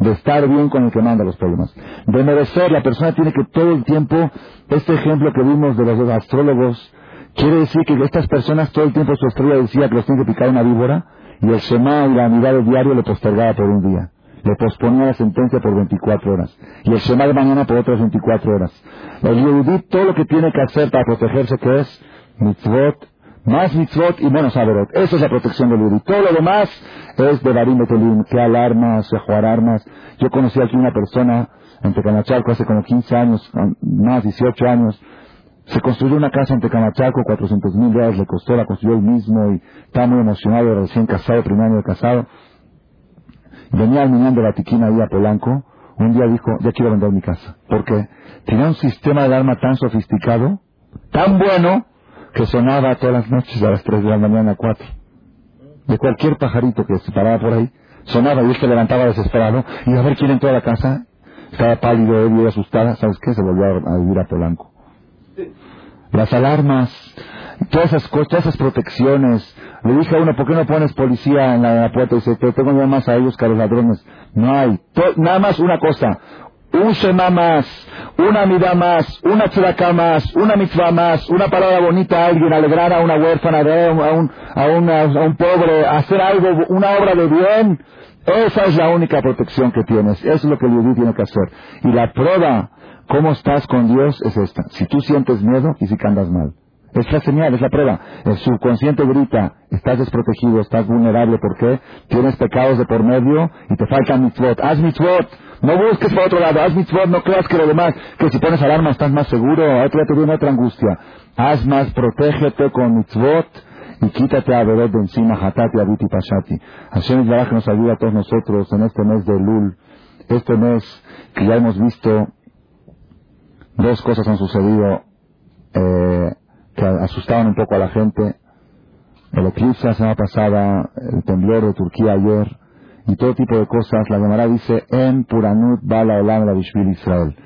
De estar bien con el que manda los problemas. De merecer, la persona tiene que todo el tiempo, este ejemplo que vimos de los astrólogos, quiere decir que estas personas todo el tiempo su estrella decía que los tiene que picar una víbora, y el Shema y la del diario le postergaba por un día. Le posponía la sentencia por 24 horas. Y el Shema de mañana por otras 24 horas. El Yehudí todo lo que tiene que hacer para protegerse que es mitzvot, más mitzvot y menos averot. Esa es la protección del Yehudí. Todo lo demás es de Barim Betelim, que alarmas, jugar armas. Yo conocí aquí una persona en Tecamachalco hace como 15 años, más 18 años, se construyó una casa en Tecamachaco, 400 mil dólares le costó, la construyó él mismo y estaba muy emocionado, recién casado, primer año de casado. Venía al Miñán de Batiquín ahí a Polanco, un día dijo, ya quiero vender mi casa. Porque tenía un sistema de alarma tan sofisticado, tan bueno, que sonaba todas las noches a las 3 de la mañana, a 4. De cualquier pajarito que se paraba por ahí, sonaba y él se levantaba desesperado y a ver quién entró a la casa. Estaba pálido, él y asustada, ¿sabes qué? Se volvió a vivir a Polanco las alarmas, todas esas cosas, todas esas protecciones. Le dije a uno, ¿por qué no pones policía en la, puerta? Y dice, te tengo nada más a ellos que a los ladrones. No hay. nada más una cosa. Un Shema más, una mida más, una tzedakah más, una mitzvah más, una palabra bonita a alguien, alegrar a una huérfana, a un, a, a un pobre, hacer algo, una obra de bien. Esa es la única protección que tienes. Eso es lo que el judío tiene que hacer. Y la prueba ¿Cómo estás con Dios? Es esta. Si tú sientes miedo, y si andas mal. Es la señal, es la prueba. El subconsciente grita, estás desprotegido, estás vulnerable, ¿por qué? Tienes pecados de por medio y te falta mitzvot. Haz mitzvot, no busques por otro lado, haz mitzvot, no creas que lo demás, que si pones alarma estás más seguro, otra te viene otra angustia. Haz más, protégete con mitzvot y quítate a beber de encima, hatati, abiti, pashati. Hashem que nos ayuda a todos nosotros en este mes de Lul, este mes que ya hemos visto dos cosas han sucedido eh, que asustaban un poco a la gente. el eclipse la semana pasada, el temblor de Turquía ayer, y todo tipo de cosas, la Gemara dice, en Puranut Bala Olam la Israel.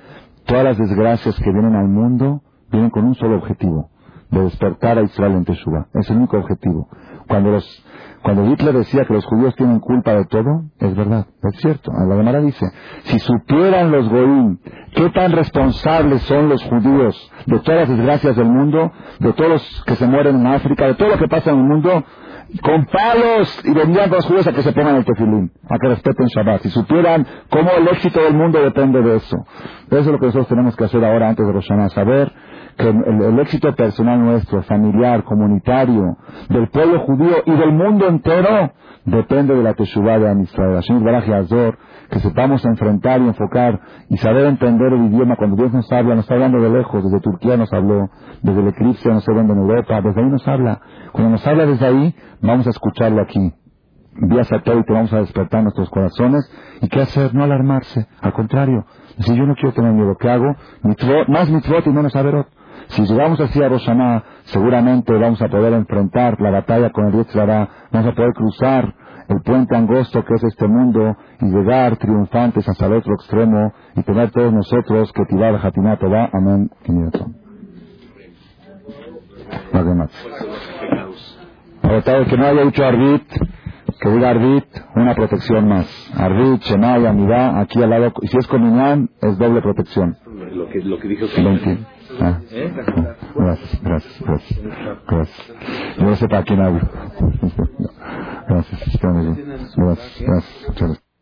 Todas las desgracias que vienen al mundo vienen con un solo objetivo, de despertar a Israel en Teshuvah. Es el único objetivo. Cuando los, cuando Hitler decía que los judíos tienen culpa de todo, es verdad, es cierto. La Gemara dice, si supieran los goín qué tan responsables son los judíos de todas las desgracias del mundo, de todos los que se mueren en África, de todo lo que pasa en el mundo, con palos y vendían los judíos a que se pongan el tefilín, a que respeten Shabbat. Si supieran cómo el éxito del mundo depende de eso. Eso es lo que nosotros tenemos que hacer ahora antes de Rosh saber que el, éxito personal nuestro, familiar, comunitario, del pueblo judío y del mundo entero, depende de la Teshuvah de Amisrael. Azor, que sepamos enfrentar y enfocar y saber entender el idioma. Cuando Dios nos habla, nos está hablando de lejos, desde Turquía nos habló, desde el eclipse nos está hablando en Europa, desde ahí nos habla. Cuando nos habla desde ahí, vamos a escucharlo aquí. Vía satélite vamos a despertar nuestros corazones. ¿Y qué hacer? No alarmarse. Al contrario, si yo no quiero tener miedo, ¿qué hago? más mitzvot y menos averot. Si llegamos así a Roshaná, seguramente vamos a poder enfrentar la batalla con el Yetzirah, vamos a poder cruzar el puente angosto que es este mundo y llegar triunfantes hasta el otro extremo y tener todos nosotros que tirar Hatinato va. Amén. Ahora, que no haya dicho Arbit, que diga Arbit, una protección más. Arbit, Shemaya, Mirá, aquí al lado, y si es con es doble protección. Lo que, lo que dijo Ah. Gracias, gracias, gracias. Gracias. Yo sé para quién hablo. Gracias, Gracias, gracias.